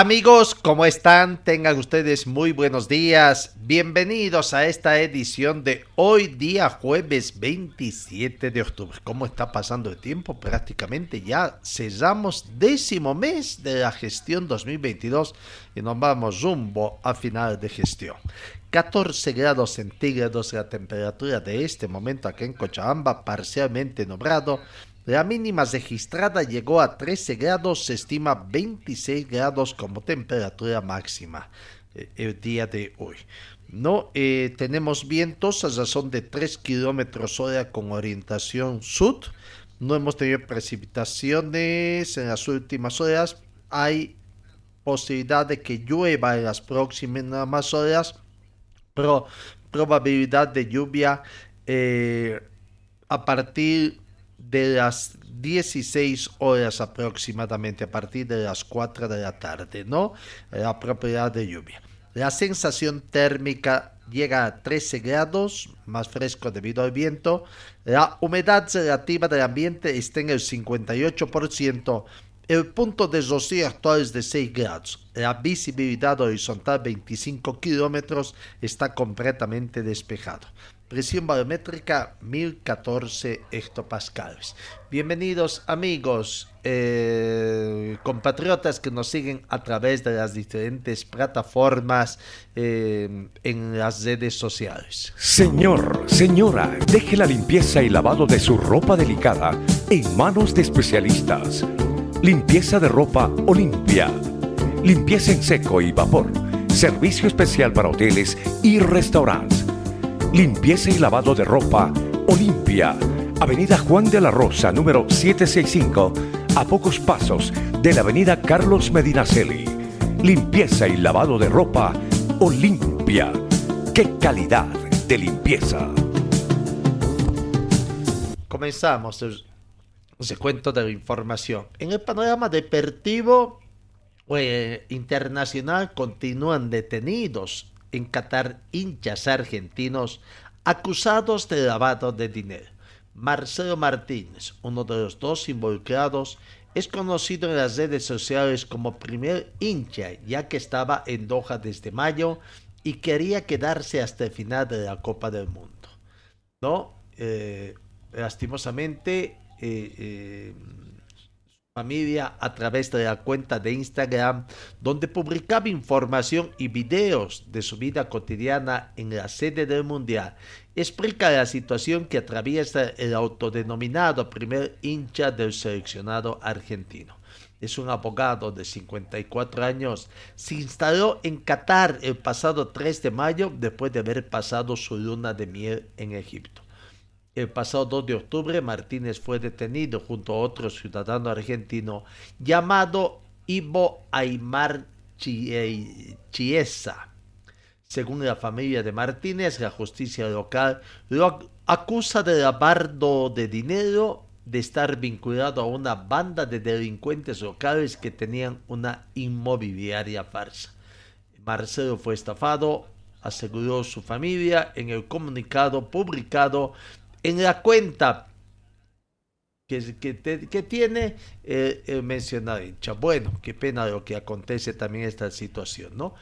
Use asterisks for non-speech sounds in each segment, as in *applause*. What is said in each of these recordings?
Amigos, ¿cómo están? Tengan ustedes muy buenos días. Bienvenidos a esta edición de hoy día jueves 27 de octubre. ¿Cómo está pasando el tiempo? Prácticamente ya cesamos décimo mes de la gestión 2022 y nos vamos rumbo a final de gestión. 14 grados centígrados la temperatura de este momento aquí en Cochabamba, parcialmente nublado. La mínima registrada llegó a 13 grados, se estima 26 grados como temperatura máxima eh, el día de hoy. No eh, tenemos vientos a razón de 3 kilómetros hora con orientación sur. No hemos tenido precipitaciones en las últimas horas. Hay posibilidad de que llueva en las próximas horas, probabilidad de lluvia eh, a partir de las 16 horas aproximadamente, a partir de las 4 de la tarde, ¿no? La propiedad de lluvia. La sensación térmica llega a 13 grados, más fresco debido al viento. La humedad relativa del ambiente está en el 58%. El punto de rocío actual es de 6 grados. La visibilidad horizontal 25 kilómetros está completamente despejado. Presión barométrica 1014 hectopascales. Bienvenidos amigos, eh, compatriotas que nos siguen a través de las diferentes plataformas eh, en las redes sociales. Señor, señora, deje la limpieza y lavado de su ropa delicada en manos de especialistas. Limpieza de ropa Olimpia. Limpieza en seco y vapor. Servicio especial para hoteles y restaurantes limpieza y lavado de ropa Olimpia, Avenida Juan de la Rosa, número 765, a pocos pasos de la Avenida Carlos Medinaceli. Limpieza y lavado de ropa Olimpia. ¡Qué calidad de limpieza! Comenzamos el recuento de información. En el panorama deportivo eh, internacional continúan detenidos en Qatar hinchas argentinos acusados de lavado de dinero. Marcelo Martínez, uno de los dos involucrados, es conocido en las redes sociales como primer hincha, ya que estaba en Doha desde mayo y quería quedarse hasta el final de la Copa del Mundo. ¿No? Eh, lastimosamente, eh, eh, familia a través de la cuenta de Instagram, donde publicaba información y videos de su vida cotidiana en la sede del Mundial. Explica la situación que atraviesa el autodenominado primer hincha del seleccionado argentino. Es un abogado de 54 años. Se instaló en Qatar el pasado 3 de mayo después de haber pasado su luna de miel en Egipto. El pasado 2 de octubre, Martínez fue detenido junto a otro ciudadano argentino llamado Ivo Aymar Chiesa. Según la familia de Martínez, la justicia local lo acusa de lavado de dinero, de estar vinculado a una banda de delincuentes locales que tenían una inmobiliaria farsa. Marcelo fue estafado, aseguró su familia en el comunicado publicado en la cuenta que, que, tiene eh, el mencionado. Bueno, qué pena lo que acontece también esta situación, ¿no?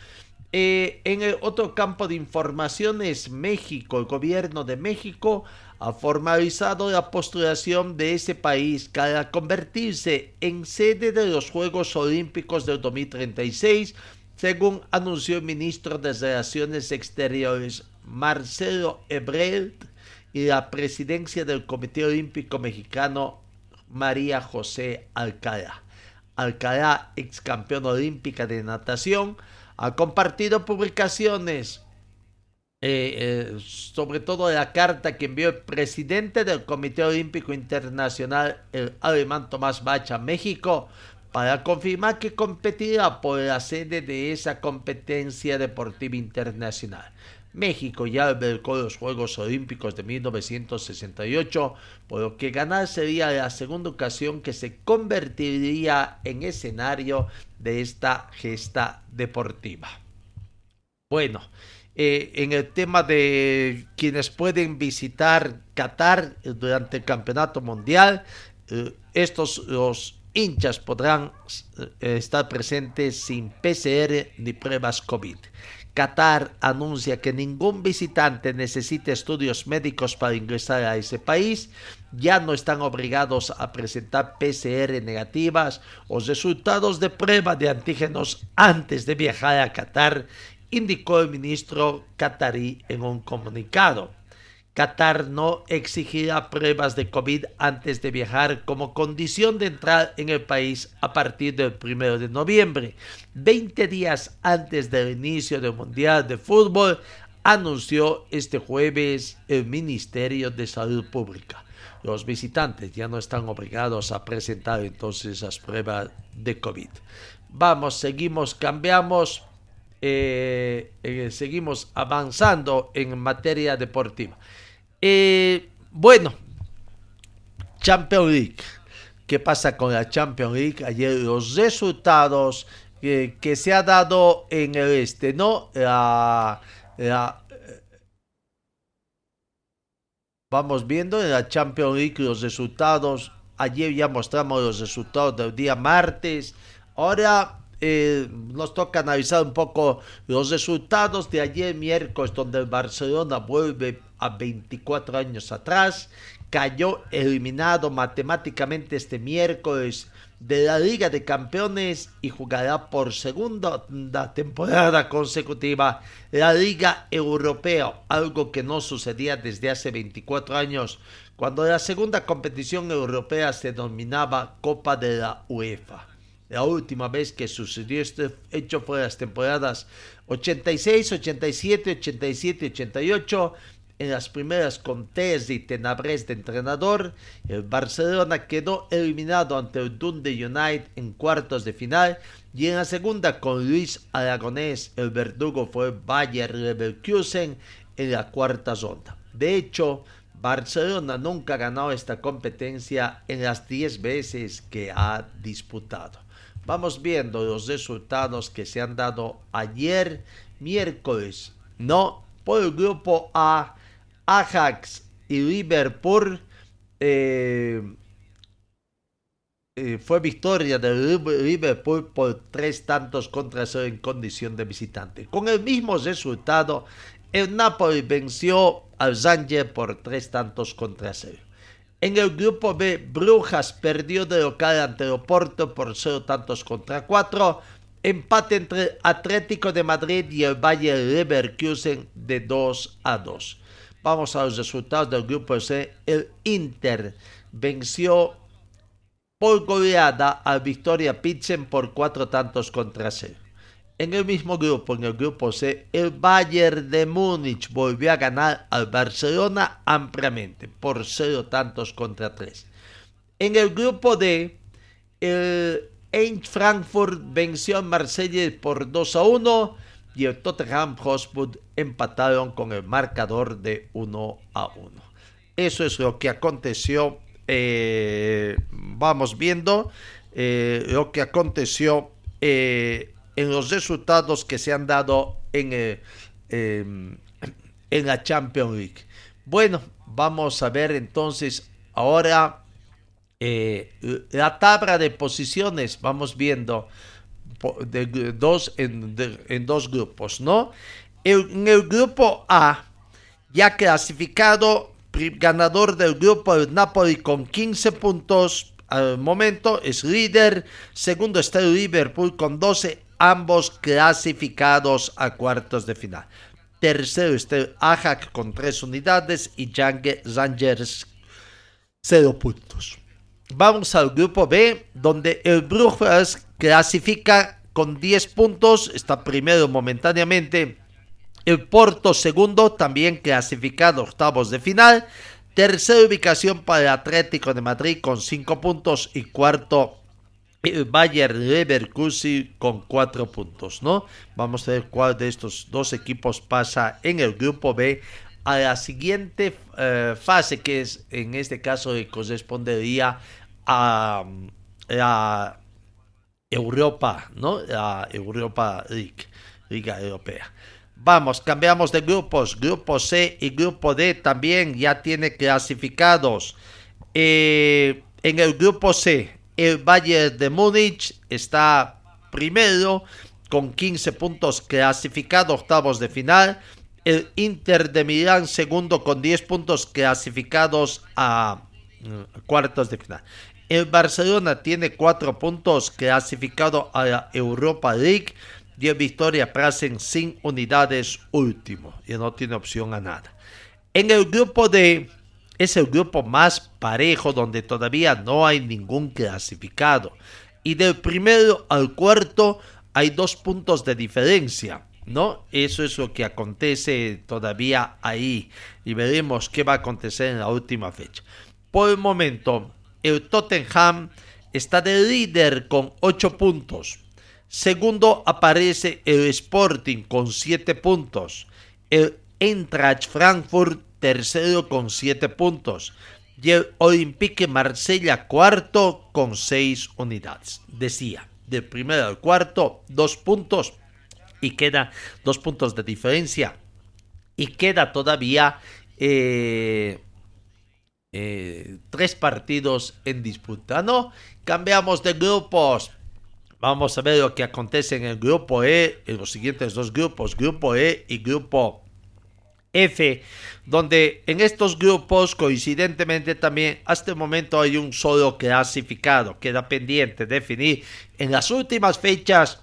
Eh, en el otro campo de informaciones, México, el gobierno de México ha formalizado la postulación de ese país para convertirse en sede de los Juegos Olímpicos del 2036 según anunció el ministro de Relaciones Exteriores Marcelo Ebrard y la presidencia del Comité Olímpico Mexicano María José Alcalá. Alcalá, ex campeona olímpica de natación, ha compartido publicaciones, eh, eh, sobre todo la carta que envió el presidente del Comité Olímpico Internacional, el alemán Tomás Bach, a México, para confirmar que competirá por la sede de esa competencia deportiva internacional. México ya albergó los Juegos Olímpicos de 1968, por lo que ganar sería la segunda ocasión que se convertiría en escenario de esta gesta deportiva. Bueno, eh, en el tema de quienes pueden visitar Qatar durante el Campeonato Mundial, eh, estos los hinchas podrán eh, estar presentes sin PCR ni pruebas COVID. Qatar anuncia que ningún visitante necesite estudios médicos para ingresar a ese país. Ya no están obligados a presentar PCR negativas o resultados de prueba de antígenos antes de viajar a Qatar, indicó el ministro qatarí en un comunicado. Qatar no exigirá pruebas de COVID antes de viajar como condición de entrar en el país a partir del 1 de noviembre, 20 días antes del inicio del Mundial de Fútbol, anunció este jueves el Ministerio de Salud Pública. Los visitantes ya no están obligados a presentar entonces las pruebas de COVID. Vamos, seguimos, cambiamos, eh, eh, seguimos avanzando en materia deportiva. Eh, bueno, Champions League. ¿Qué pasa con la Champions League? Ayer los resultados que se ha dado en el este, ¿no? vamos viendo en la Champions League los resultados. Ayer ya mostramos los resultados del día martes. Ahora eh, nos toca analizar un poco los resultados de ayer miércoles, donde el Barcelona vuelve a 24 años atrás, cayó eliminado matemáticamente este miércoles de la Liga de Campeones y jugará por segunda temporada consecutiva la Liga Europea, algo que no sucedía desde hace 24 años, cuando la segunda competición europea se denominaba Copa de la UEFA. La última vez que sucedió este hecho fue las temporadas 86, 87, 87, 88. En las primeras con Tess y Tenabres de entrenador, el Barcelona quedó eliminado ante el Dundee United en cuartos de final y en la segunda con Luis Aragonés, el verdugo fue Bayer Leverkusen en la cuarta ronda. De hecho, Barcelona nunca ha ganado esta competencia en las 10 veces que ha disputado. Vamos viendo los resultados que se han dado ayer, miércoles, ¿no? Por el grupo A, Ajax y Liverpool. Eh, eh, fue victoria de Liverpool por tres tantos contra cero en condición de visitante. Con el mismo resultado, el Napoli venció al Zanger por tres tantos contra cero. En el grupo B, Brujas perdió de local ante Oporto por 0 tantos contra 4. Empate entre Atlético de Madrid y el Bayer Leverkusen de 2 a 2. Vamos a los resultados del grupo C. El Inter venció por goleada al Victoria Pitzen por 4 tantos contra 0. En el mismo grupo, en el grupo C, el Bayern de Múnich volvió a ganar al Barcelona ampliamente por cero tantos contra tres. En el grupo D, el Eintracht Frankfurt venció al Marsella por 2 a 1 y el Tottenham Hotspur empataron con el marcador de 1 a 1. Eso es lo que aconteció. Eh, vamos viendo eh, lo que aconteció eh, en los resultados que se han dado en, en la Champions League. Bueno, vamos a ver entonces ahora la tabla de posiciones. Vamos viendo de, dos, en, dos grupos, ¿no? En, el grupo A, ya clasificado, ganador del grupo el Napoli con 15 puntos al momento es líder. Segundo está el Liverpool con 12 ambos clasificados a cuartos de final. Tercero está el Ajax con tres unidades y Rangers cero puntos. Vamos al grupo B, donde el Brujas clasifica con 10 puntos, está primero momentáneamente. El Porto segundo, también clasificado octavos de final. Tercera ubicación para el Atlético de Madrid con 5 puntos y cuarto el Bayern Leverkusen con 4 puntos, ¿no? Vamos a ver cuál de estos dos equipos pasa en el grupo B a la siguiente eh, fase que es en este caso correspondería a la Europa, ¿no? La Europa League, Liga Europea. Vamos, cambiamos de grupos. Grupo C y grupo D también ya tiene clasificados. Eh, en el grupo C, el Bayern de Múnich está primero con 15 puntos clasificado, octavos de final. El Inter de Milán segundo con 10 puntos clasificados a mm, cuartos de final. El Barcelona tiene 4 puntos clasificado a la Europa League dio victoria Prasen sin unidades último y no tiene opción a nada. En el grupo D es el grupo más parejo donde todavía no hay ningún clasificado y del primero al cuarto hay dos puntos de diferencia. ¿No? Eso es lo que acontece todavía ahí y veremos qué va a acontecer en la última fecha. Por el momento, el Tottenham está de líder con 8 puntos. Segundo aparece el Sporting con 7 puntos. El Eintracht Frankfurt tercero con 7 puntos. Y el Olympique Marsella cuarto con 6 unidades. Decía, del primero al cuarto, 2 puntos. Y queda 2 puntos de diferencia. Y queda todavía eh, eh, tres partidos en disputa. No, cambiamos de grupos. Vamos a ver lo que acontece en el grupo E, en los siguientes dos grupos, grupo E y grupo F, donde en estos grupos coincidentemente también hasta el momento hay un solo clasificado, queda pendiente definir en las últimas fechas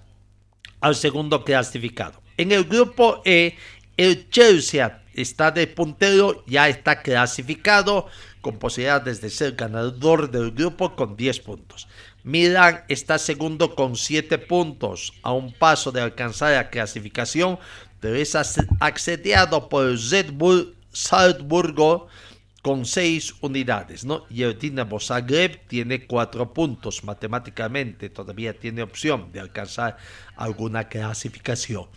al segundo clasificado. En el grupo E, el Chelsea está de puntero, ya está clasificado con posibilidades de ser ganador del grupo con 10 puntos. Milan está segundo con 7 puntos, a un paso de alcanzar la clasificación, pero es accediado por el Salzburgo con 6 unidades, ¿no? Y el Dinamo Zagreb tiene 4 puntos matemáticamente, todavía tiene opción de alcanzar alguna clasificación.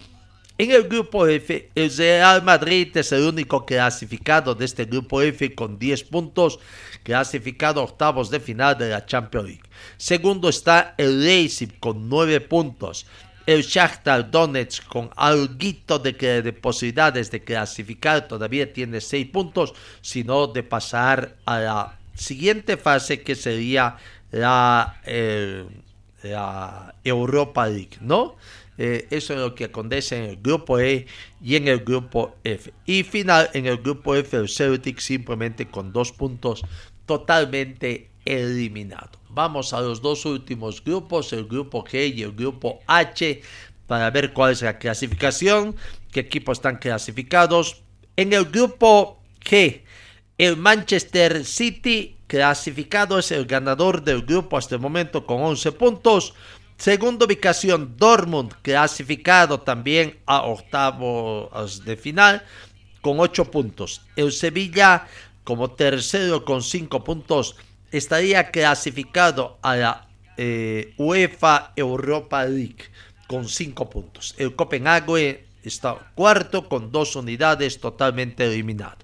En el grupo F, el Real Madrid es el único clasificado de este grupo F con 10 puntos, clasificado octavos de final de la Champions League. Segundo está el Leipzig con 9 puntos. El Shakhtar Donetsk con algo de, de posibilidades de clasificar todavía tiene 6 puntos, sino de pasar a la siguiente fase que sería la, eh, la Europa League, ¿no? Eh, eso es lo que acontece en el grupo E y en el grupo F. Y final, en el grupo F, el Celtic simplemente con dos puntos totalmente eliminado. Vamos a los dos últimos grupos, el grupo G y el grupo H, para ver cuál es la clasificación, qué equipos están clasificados. En el grupo G, el Manchester City clasificado es el ganador del grupo hasta el momento con 11 puntos. Segunda ubicación, Dortmund, clasificado también a octavos de final con 8 puntos. El Sevilla, como tercero con 5 puntos, estaría clasificado a la eh, UEFA Europa League con 5 puntos. El Copenhague está cuarto con 2 unidades totalmente eliminado.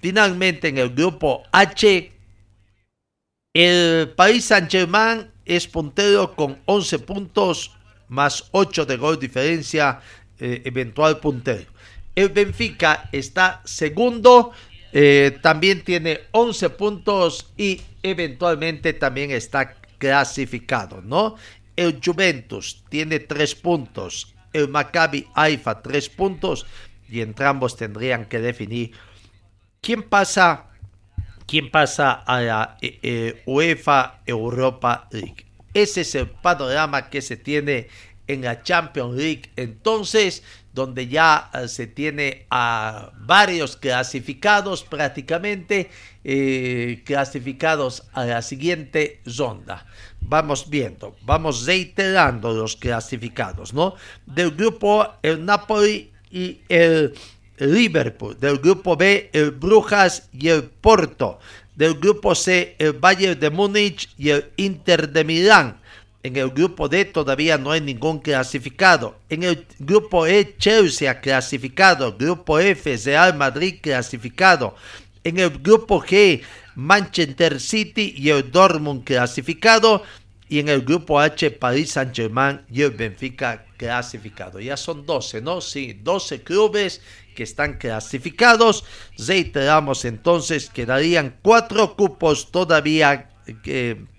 Finalmente en el grupo H, el Paris Saint-Germain es puntero con 11 puntos más 8 de gol diferencia eh, eventual puntero. El Benfica está segundo, eh, también tiene 11 puntos y eventualmente también está clasificado, ¿no? El Juventus tiene 3 puntos, el Maccabi Haifa 3 puntos y entre ambos tendrían que definir quién pasa quién pasa a la eh, eh, UEFA Europa League. Ese es el panorama que se tiene en la Champions League. Entonces, donde ya eh, se tiene a varios clasificados prácticamente, clasificados a la siguiente ronda. Vamos viendo, vamos reiterando los clasificados, ¿no? Del grupo el Napoli y el Liverpool. Del grupo B el Brujas y el Porto. Del grupo C el Bayern de Múnich y el Inter de Milán. En el grupo D todavía no hay ningún clasificado. En el grupo E, Chelsea clasificado. Grupo F, Real Madrid clasificado. En el grupo G, Manchester City y el Dortmund clasificado. Y en el grupo H, Paris Saint-Germain y el Benfica clasificado. Ya son 12, ¿no? Sí, 12 clubes que están clasificados. Reiteramos entonces, quedarían cuatro cupos todavía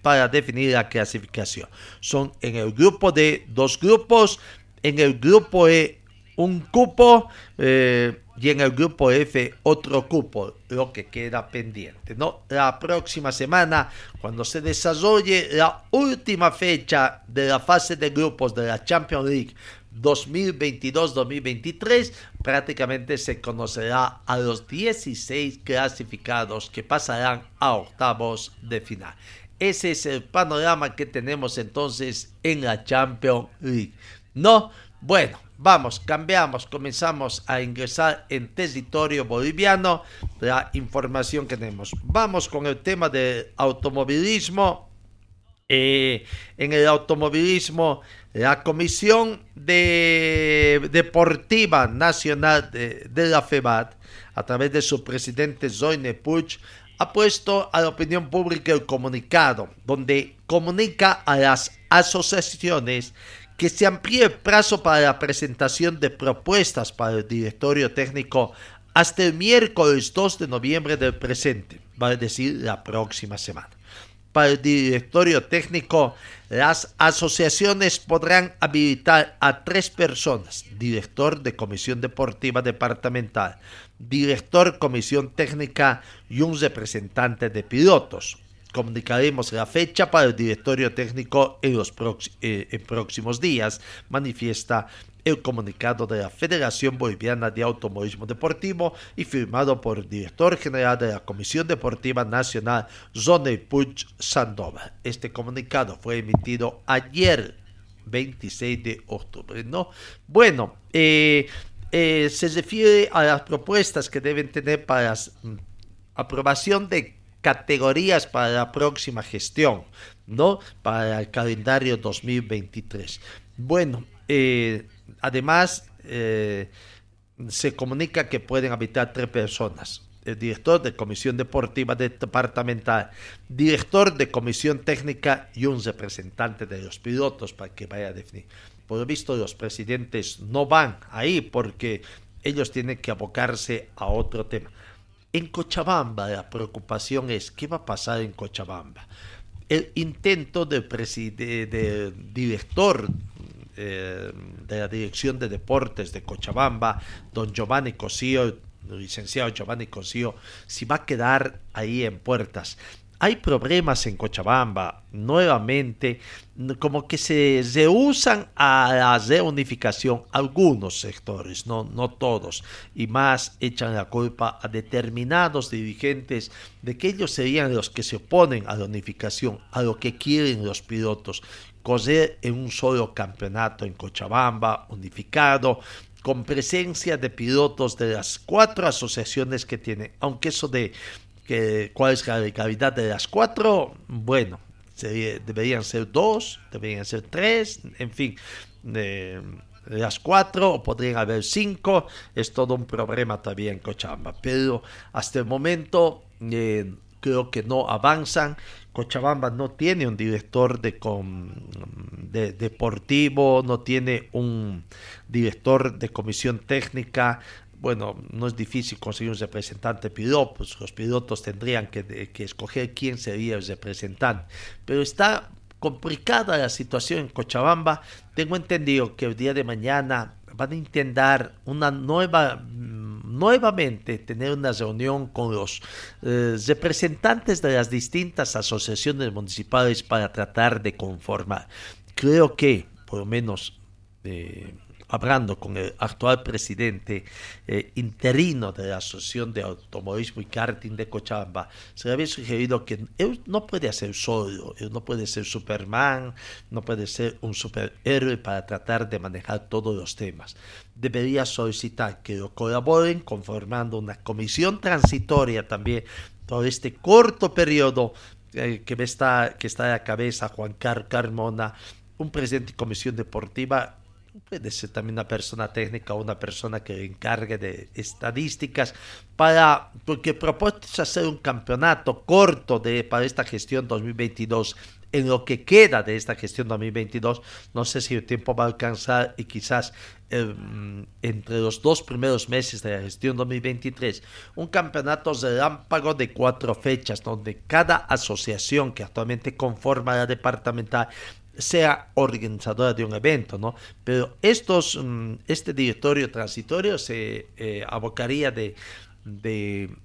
para definir la clasificación. Son en el grupo D dos grupos, en el grupo E un cupo eh, y en el grupo F otro cupo, lo que queda pendiente. ¿no? La próxima semana, cuando se desarrolle la última fecha de la fase de grupos de la Champions League 2022-2023, prácticamente se conocerá a los 16 clasificados que pasarán a octavos de final. Ese es el panorama que tenemos entonces en la Champions League. No, bueno, vamos, cambiamos, comenzamos a ingresar en territorio boliviano la información que tenemos. Vamos con el tema del automovilismo. Eh, en el automovilismo, la Comisión de Deportiva Nacional de, la FEBAT, a través de su presidente Zoine Puch, ha puesto a la opinión pública el comunicado, donde comunica a las asociaciones que se amplíe el plazo para la presentación de propuestas para el directorio técnico hasta el miércoles 2 de noviembre del presente, vale decir la próxima semana para el directorio técnico, las asociaciones podrán habilitar a tres personas, director de comisión deportiva departamental, director comisión técnica y un representante de pilotos. Comunicaremos la fecha para el directorio técnico en los eh, próximos días, manifiesta el comunicado de la Federación Boliviana de Automovilismo Deportivo y firmado por el director general de la Comisión Deportiva Nacional, Zone Puch Sandoval. Este comunicado fue emitido ayer, 26 de octubre. ¿no? Bueno, eh, eh, se refiere a las propuestas que deben tener para mm, aprobación de categorías para la próxima gestión, ¿no? Para el calendario 2023. Bueno, eh, Además, eh, se comunica que pueden habitar tres personas. El director de comisión deportiva departamental, director de comisión técnica y un representante de los pilotos para que vaya a definir. Por lo visto, los presidentes no van ahí porque ellos tienen que abocarse a otro tema. En Cochabamba la preocupación es qué va a pasar en Cochabamba. El intento del, del director eh, de la Dirección de Deportes de Cochabamba, don Giovanni Cosío, licenciado Giovanni Cosío, si va a quedar ahí en puertas. Hay problemas en Cochabamba, nuevamente, como que se rehusan a la reunificación algunos sectores, no, no todos, y más echan la culpa a determinados dirigentes de que ellos serían los que se oponen a la unificación, a lo que quieren los pilotos, correr en un solo campeonato en Cochabamba, unificado, con presencia de pilotos de las cuatro asociaciones que tiene, aunque eso de cuál es la legalidad de las cuatro, bueno, deberían ser dos, deberían ser tres, en fin, de las cuatro podrían haber cinco, es todo un problema todavía en Cochabamba, pero hasta el momento eh, creo que no avanzan Cochabamba no tiene un director de, de, deportivo, no tiene un director de comisión técnica. Bueno, no es difícil conseguir un representante piloto, pues los pilotos tendrían que, que escoger quién sería el representante. Pero está complicada la situación en Cochabamba. Tengo entendido que el día de mañana van a intentar una nueva nuevamente tener una reunión con los eh, representantes de las distintas asociaciones municipales para tratar de conformar. Creo que, por lo menos eh, hablando con el actual presidente eh, interino de la Asociación de Automovilismo y Karting de Cochabamba, se le había sugerido que él no puede ser solo, él no puede ser Superman, no puede ser un superhéroe para tratar de manejar todos los temas. Debería solicitar que lo colaboren conformando una comisión transitoria también todo este corto periodo eh, que, está, que está a cabeza Juan Carlos Carmona, un presidente de comisión deportiva puede ser también una persona técnica o una persona que encargue de estadísticas para porque propuestos hacer un campeonato corto de para esta gestión 2022 en lo que queda de esta gestión 2022 no sé si el tiempo va a alcanzar y quizás em, entre los dos primeros meses de la gestión 2023 un campeonato relámpago de cuatro fechas donde cada asociación que actualmente conforma la departamental sea organizadora de un evento, ¿no? Pero estos, mm, este directorio transitorio se eh, abocaría de, de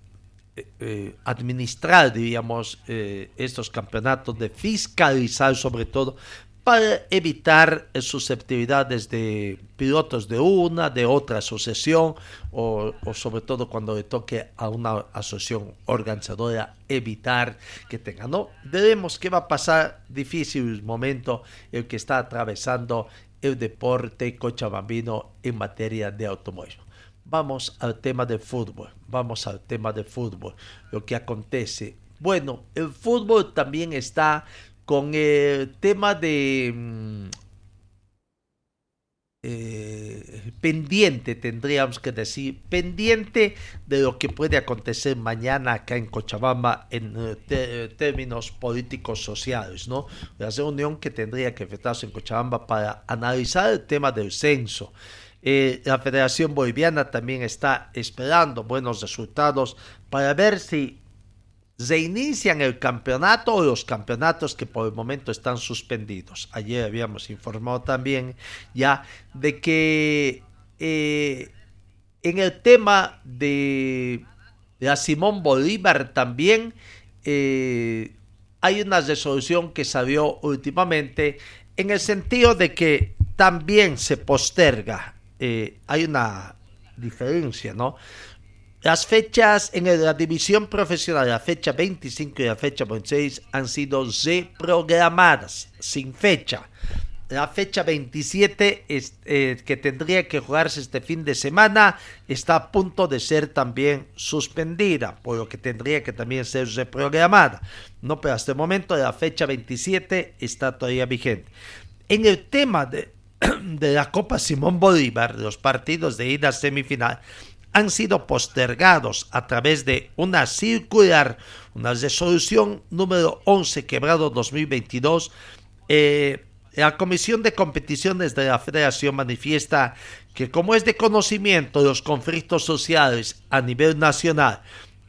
eh, eh, administrar, diríamos, estos campeonatos, de fiscalizar sobre todo, para evitar susceptibilidades de pilotos de una, de otra asociación o, sobre todo cuando le toque a una asociación organizadora evitar que tenga. No, veremos qué va a pasar, difícil momento el que está atravesando el deporte cochabambino en materia de automovilismo. Vamos al tema del fútbol, vamos al tema del fútbol, lo que acontece. Bueno, el fútbol también está con el tema de mm, eh, pendiente, tendríamos que decir, pendiente de lo que puede acontecer mañana acá en Cochabamba en eh, términos políticos sociales, ¿no? La reunión que tendría que efectuarse en Cochabamba para analizar el tema del censo. Eh, la Federación Boliviana también está esperando buenos resultados para ver si inician el campeonato o los campeonatos que por el momento están suspendidos. Ayer habíamos informado también ya de que eh, en el tema de la Simón Bolívar también eh, hay una resolución que salió últimamente en el sentido de que también se posterga. Eh, hay una diferencia, ¿no? Las fechas en la división profesional, la fecha 25 y la fecha 26, han sido reprogramadas sin fecha. La fecha 27, eh, que tendría que jugarse este fin de semana, está a punto de ser también suspendida, por lo que tendría que también ser reprogramada. No, pero hasta el momento la fecha 27 está todavía vigente. En el tema de, de la Copa Simón Bolívar, los partidos de ida semifinal, han sido postergados a través de una circular, una resolución número 11 quebrado 2022. Eh, la Comisión de Competiciones de la Federación manifiesta que como es de conocimiento los conflictos sociales a nivel nacional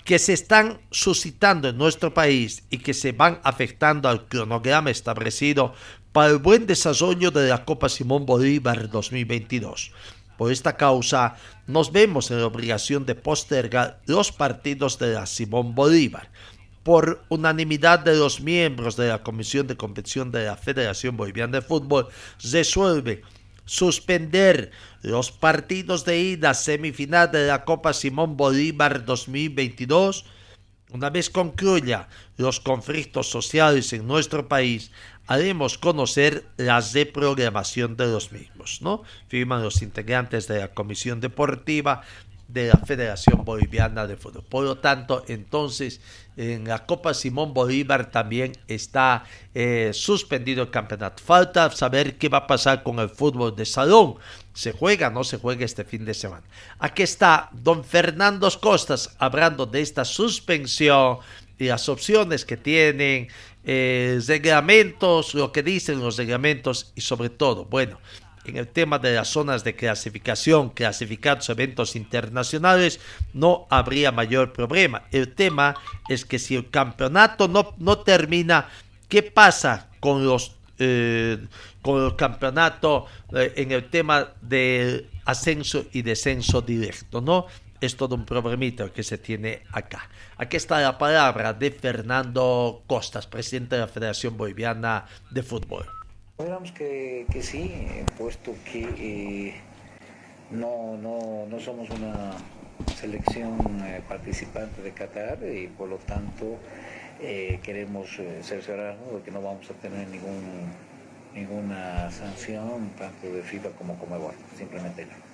que se están suscitando en nuestro país y que se van afectando al cronograma establecido para el buen desarrollo de la Copa Simón Bolívar 2022. Por esta causa, nos vemos en la obligación de postergar los partidos de la Simón Bolívar. Por unanimidad de los miembros de la Comisión de Competición de la Federación Boliviana de Fútbol, resuelve suspender los partidos de ida semifinal de la Copa Simón Bolívar 2022 una vez concluya los conflictos sociales en nuestro país, haremos conocer la reprogramación de los mismos, ¿no? Firman los integrantes de la Comisión Deportiva de la Federación Boliviana de Fútbol. Por lo tanto, entonces, en la Copa Simón Bolívar también está eh, suspendido el campeonato. Falta saber qué va a pasar con el fútbol de salón. ¿Se juega o no se juega este fin de semana? Aquí está don Fernando Costas hablando de esta suspensión y las opciones que tienen, eh, reglamentos, lo que dicen los reglamentos y sobre todo, bueno, en el tema de las zonas de clasificación, clasificados eventos internacionales, no habría mayor problema. El tema es que si el campeonato no, no termina, ¿qué pasa con los eh, con el campeonato eh, en el tema de ascenso y descenso directo, ¿no? Es todo un problemita que se tiene acá. Aquí está la palabra de Fernando Costas, presidente de la Federación Boliviana de Fútbol. Esperamos que, que sí, puesto que eh, no, no, no somos una selección eh, participante de Qatar y por lo tanto eh, queremos eh, cerciorarnos de que no vamos a tener ningún, ninguna sanción tanto de FIBA como Comebol, simplemente no.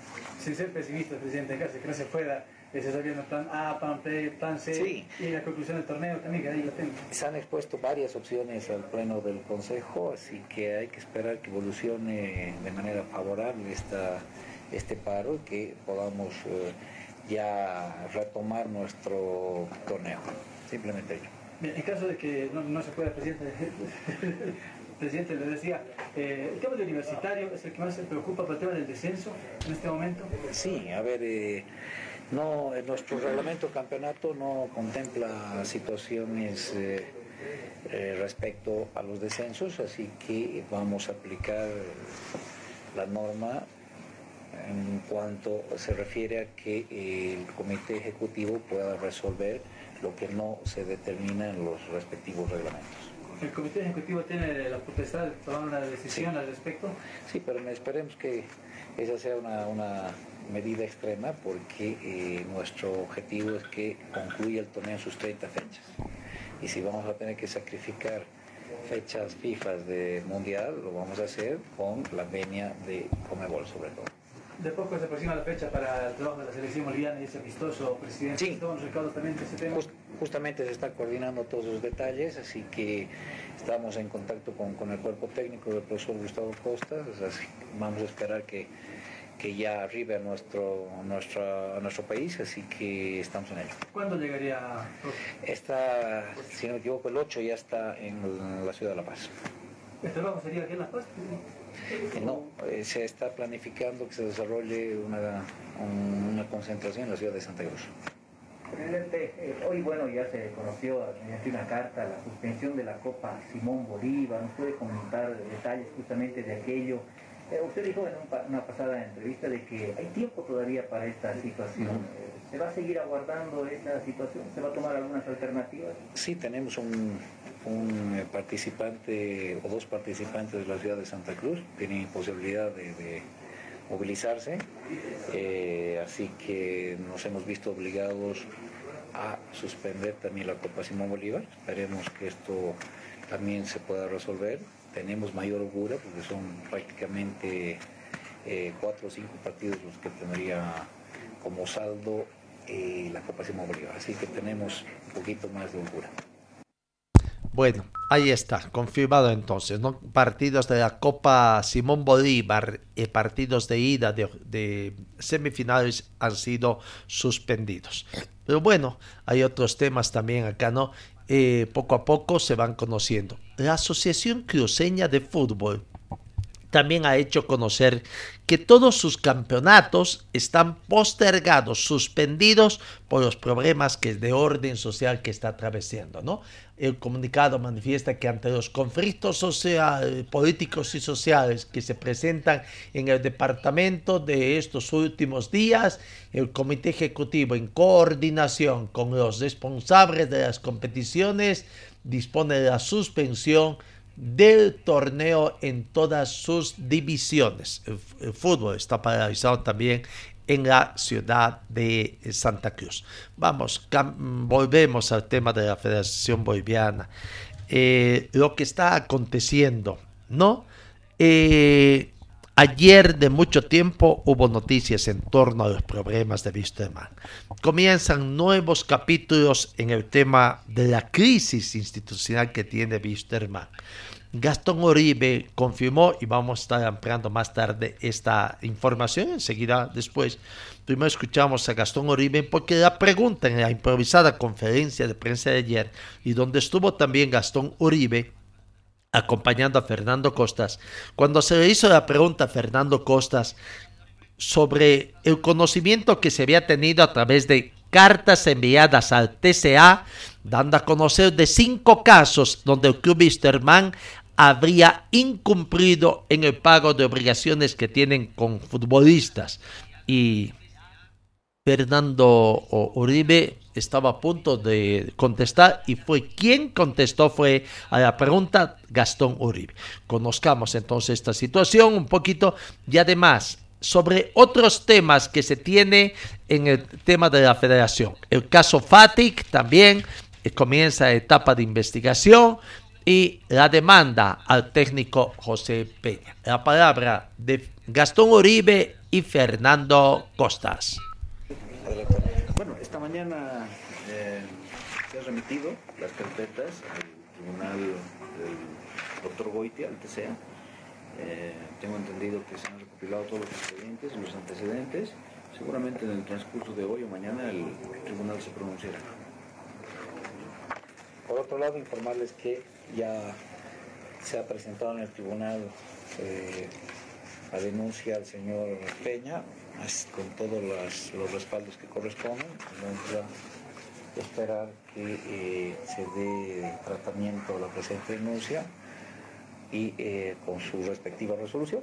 Sin ser pesimista, presidente, casi que no se pueda, se está viendo plan A, plan B, plan C Sí. y la conclusión del torneo también, que ahí lo tengo. Se han expuesto varias opciones al pleno del Consejo, así que hay que esperar que evolucione de manera favorable esta, este paro y que podamos eh, ya retomar nuestro torneo. Simplemente ello. Bien, en caso de que no, no se pueda, presidente, *laughs* presidente le decía, eh, el tema de universitario es el que más se preocupa por el tema del descenso en este momento. Sí, a ver, eh, no, nuestro reglamento campeonato no contempla situaciones eh, respecto a los descensos, así que vamos a aplicar la norma en cuanto se refiere a que el comité ejecutivo pueda resolver lo que no se determina en los respectivos reglamentos. El comité ejecutivo tiene la potestad de tomar una decisión Sí. al respecto. Sí, pero esperemos que esa sea una, una medida extrema porque eh, nuestro objetivo es que concluya el torneo en sus 30 fechas. Y si vamos a tener que sacrificar fechas FIFA de mundial, lo vamos a hacer con la venia de Comebol sobre todo. De poco se aproxima la fecha para el trabajo de la selección boliviana y ese amistoso, presidente. Sí. Recados también de ese tema. Just- justamente se están coordinando todos los detalles, así que estamos en contacto con, con el cuerpo técnico del profesor Gustavo Costa, así vamos a esperar que, que ya arribe a nuestro, nuestra, a nuestro país, así que estamos en ello. ¿Cuándo llegaría? Está, si no me equivoco, el 8 ya está en la ciudad de La Paz. ¿El trabajo sería aquí en La Paz? Eh, No, eh, se está planificando que se desarrolle una, un- una concentración en la ciudad de Santa Cruz. Presidente, eh, hoy bueno ya se conoció mediante una carta la suspensión de la Copa Simón Bolívar. ¿Nos puede comentar detalles justamente de aquello? Eh, usted dijo en un una pasada entrevista de que hay tiempo todavía para esta situación. Eh, ¿Se va a seguir aguardando esta situación? ¿Se va a tomar algunas alternativas? Sí, tenemos un, un, eh, participante o dos participantes de la ciudad de Santa Cruz, tienen posibilidad de, movilizarse, eh, así que nos hemos visto obligados a suspender también la Copa Simón Bolívar. Esperemos que esto también se pueda resolver. Tenemos mayor augura porque son prácticamente eh, cuatro o cinco partidos los que tendría como saldo la Copa Simón Bolívar. Así que tenemos un poquito más de augura. Bueno, ahí está, confirmado entonces, ¿no? Partidos de la Copa Simón Bolívar y partidos de ida de, de semifinales han sido suspendidos. Pero bueno, hay otros temas también acá, ¿no? Eh, poco a poco se van conociendo. La Asociación Cruceña de Fútbol también ha hecho conocer que todos sus campeonatos están postergados, suspendidos por los problemas que de orden social que está atravesando. El comunicado manifiesta que ante los conflictos social, políticos y sociales que se presentan en el departamento de estos últimos días, el comité ejecutivo en coordinación con los responsables de las competiciones dispone de la suspensión del torneo en todas sus divisiones. El, fútbol está paralizado también en la ciudad de Santa Cruz. Vamos, volvemos al tema de la Federación Boliviana. Eh, lo que está aconteciendo, ¿no? Eh, Ayer de mucho tiempo hubo noticias en torno a los problemas de Wisterman. Comienzan nuevos capítulos en el tema de la crisis institucional que tiene Wisterman. Gastón Uribe confirmó, y vamos a estar ampliando más tarde esta información, enseguida después. Primero escuchamos a Gastón Uribe porque la pregunta en la improvisada conferencia de prensa de ayer, y donde estuvo también Gastón Uribe, acompañando a Fernando Costas, cuando se le hizo la pregunta a Fernando Costas sobre el conocimiento que se había tenido a través de cartas enviadas al TCA, dando a conocer de cinco casos donde el club Wisterman habría incumplido en el pago de obligaciones que tienen con futbolistas. Y Fernando Uribe estaba a punto de contestar y fue quien contestó fue a la pregunta Gastón Uribe. Conozcamos entonces esta situación un poquito y además sobre otros temas que se tiene en el tema de la federación. El caso FATIC también eh, comienza etapa de investigación y la demanda al técnico José Peña. La palabra de Gastón Uribe y Fernando Costas. Mañana eh, se han remitido las carpetas al tribunal del doctor Goiti, al TCA. Eh, tengo entendido que se han recopilado todos los expedientes y los antecedentes. Seguramente en el transcurso de hoy o mañana el tribunal se pronunciará. Por otro lado, informarles que ya se ha presentado en el tribunal eh, la denuncia al señor Peña, con todos los, respaldos que corresponden. Vamos a esperar que eh, se dé tratamiento a la presente denuncia y eh, con su respectiva resolución.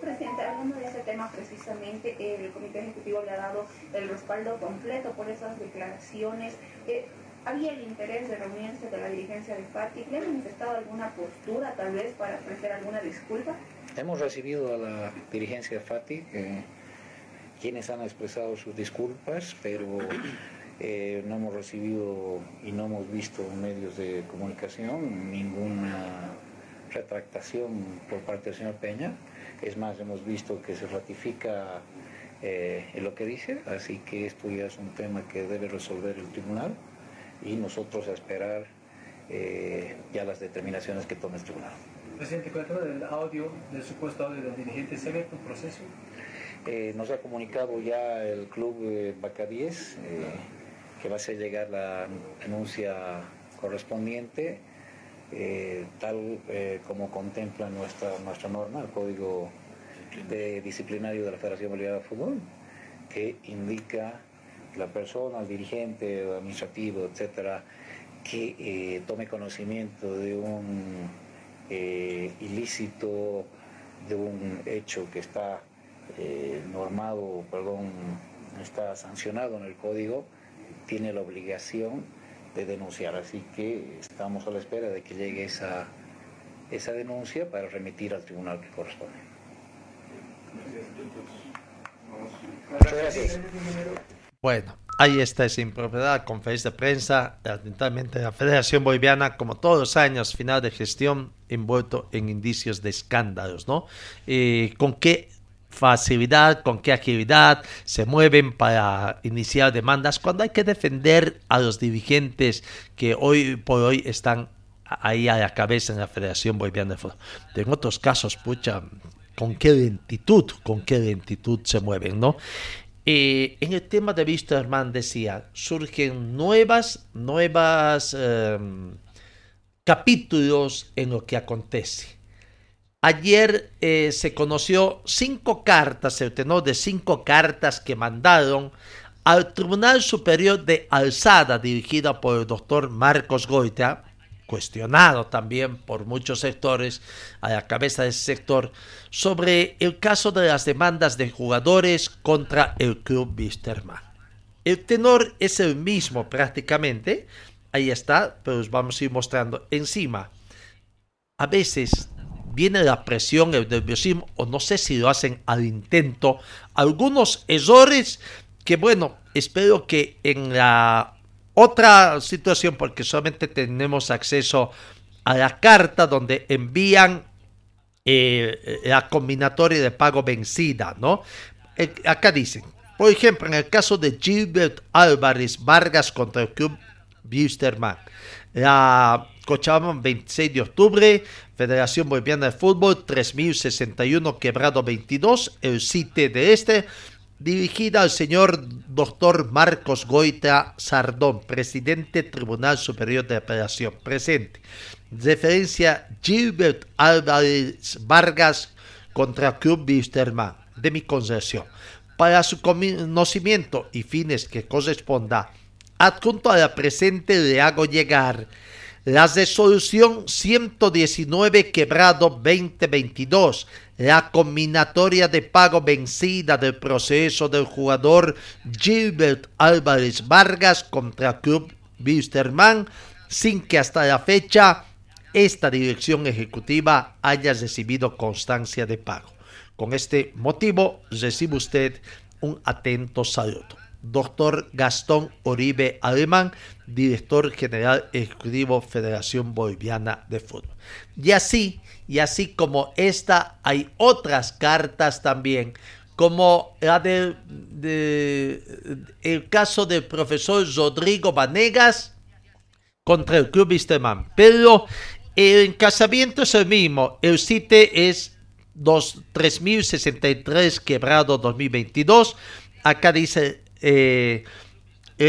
Presidente, hablando de ese tema precisamente, el Comité Ejecutivo le ha dado el respaldo completo por esas declaraciones. Eh, ¿Había el interés de reunirse de la dirigencia de FATI? ¿Le han manifestado alguna postura tal vez para ofrecer alguna disculpa? Hemos recibido a la dirigencia de FATI, quienes han expresado sus disculpas, pero eh, no hemos recibido y no hemos visto medios de comunicación ninguna retractación por parte del señor Peña. Es más, hemos visto que se ratifica eh, lo que dice, así que esto ya es un tema que debe resolver el tribunal y nosotros a esperar eh, ya las determinaciones que tome el tribunal. Presidente, con el del audio, del supuesto audio del dirigente, ¿se ve un proceso? Eh, nos ha comunicado ya el club eh, Bacadíes que va a hacer llegar la denuncia correspondiente, tal como contempla nuestra, nuestra norma, el Código de Disciplinario de la Federación Boliviana de Fútbol, que indica la persona, el dirigente administrativo, etcétera, que eh, tome conocimiento de un eh, ilícito, de un hecho que está eh, normado, perdón, está sancionado en el código, tiene la obligación de denunciar. Así que estamos a la espera de que llegue esa, esa denuncia para remitir al tribunal que corresponde. Muchas gracias. Bueno, ahí está esa impropiedad, conferencia de prensa, atentamente la Federación Boliviana, como todos los años, final de gestión, envuelto en indicios de escándalos, ¿no? Eh, ¿Con qué facilidad, con qué agilidad se mueven para iniciar demandas cuando hay que defender a los dirigentes que hoy por hoy están ahí a la cabeza en la Federación Boliviana de Fútbol. En otros casos, pucha, con qué lentitud, con qué lentitud se mueven, ¿no? Eh, en el tema de Wisterman decía, surgen nuevas, nuevas em, capítulos en lo que acontece. Ayer eh, se conoció cinco cartas, el tenor de cinco cartas que mandaron al Tribunal Superior de Alzada, dirigida por el doctor Marcos Goita, cuestionado también por muchos sectores, a la cabeza de ese sector, sobre el caso de las demandas de jugadores contra el club Wisterman. El tenor es el mismo prácticamente, ahí está, pero os vamos a ir mostrando encima. A veces viene la presión, el nerviosismo, o no sé si lo hacen al intento, algunos errores que bueno, espero que en la otra situación, porque solamente tenemos acceso a la carta donde envían eh, la combinatoria de pago vencida, ¿no? Eh, acá dicen, por ejemplo, en el caso de Gilbert Álvarez Vargas contra el club Wisterman, la Cochabamba 26 de octubre, Federación Boliviana de Fútbol 3061 quebrado 22, el CITE de este dirigida al señor doctor Marcos Goita Sardón, presidente Tribunal Superior de Apelación, presente. Referencia Gilbert Álvarez Vargas contra Club Wisterman, de mi concesión. Para su conocimiento y fines que corresponda, adjunto a la presente le hago llegar la resolución 119 quebrado 2022, la combinatoria de pago vencida del proceso del jugador Gilbert Álvarez Vargas contra Club Wisterman, sin que hasta la fecha esta dirección ejecutiva haya recibido constancia de pago. Con este motivo, recibe usted un atento saludo. Doctor Gastón Oribe Alemán, director general ejecutivo Federación Boliviana de Fútbol. Y así, y así como esta, hay otras cartas también, como la del el caso del profesor Rodrigo Vanegas contra el Club Wisterman. Pero el encasamiento es el mismo. El CITE es 3063 quebrado 2022. Acá dice, eh,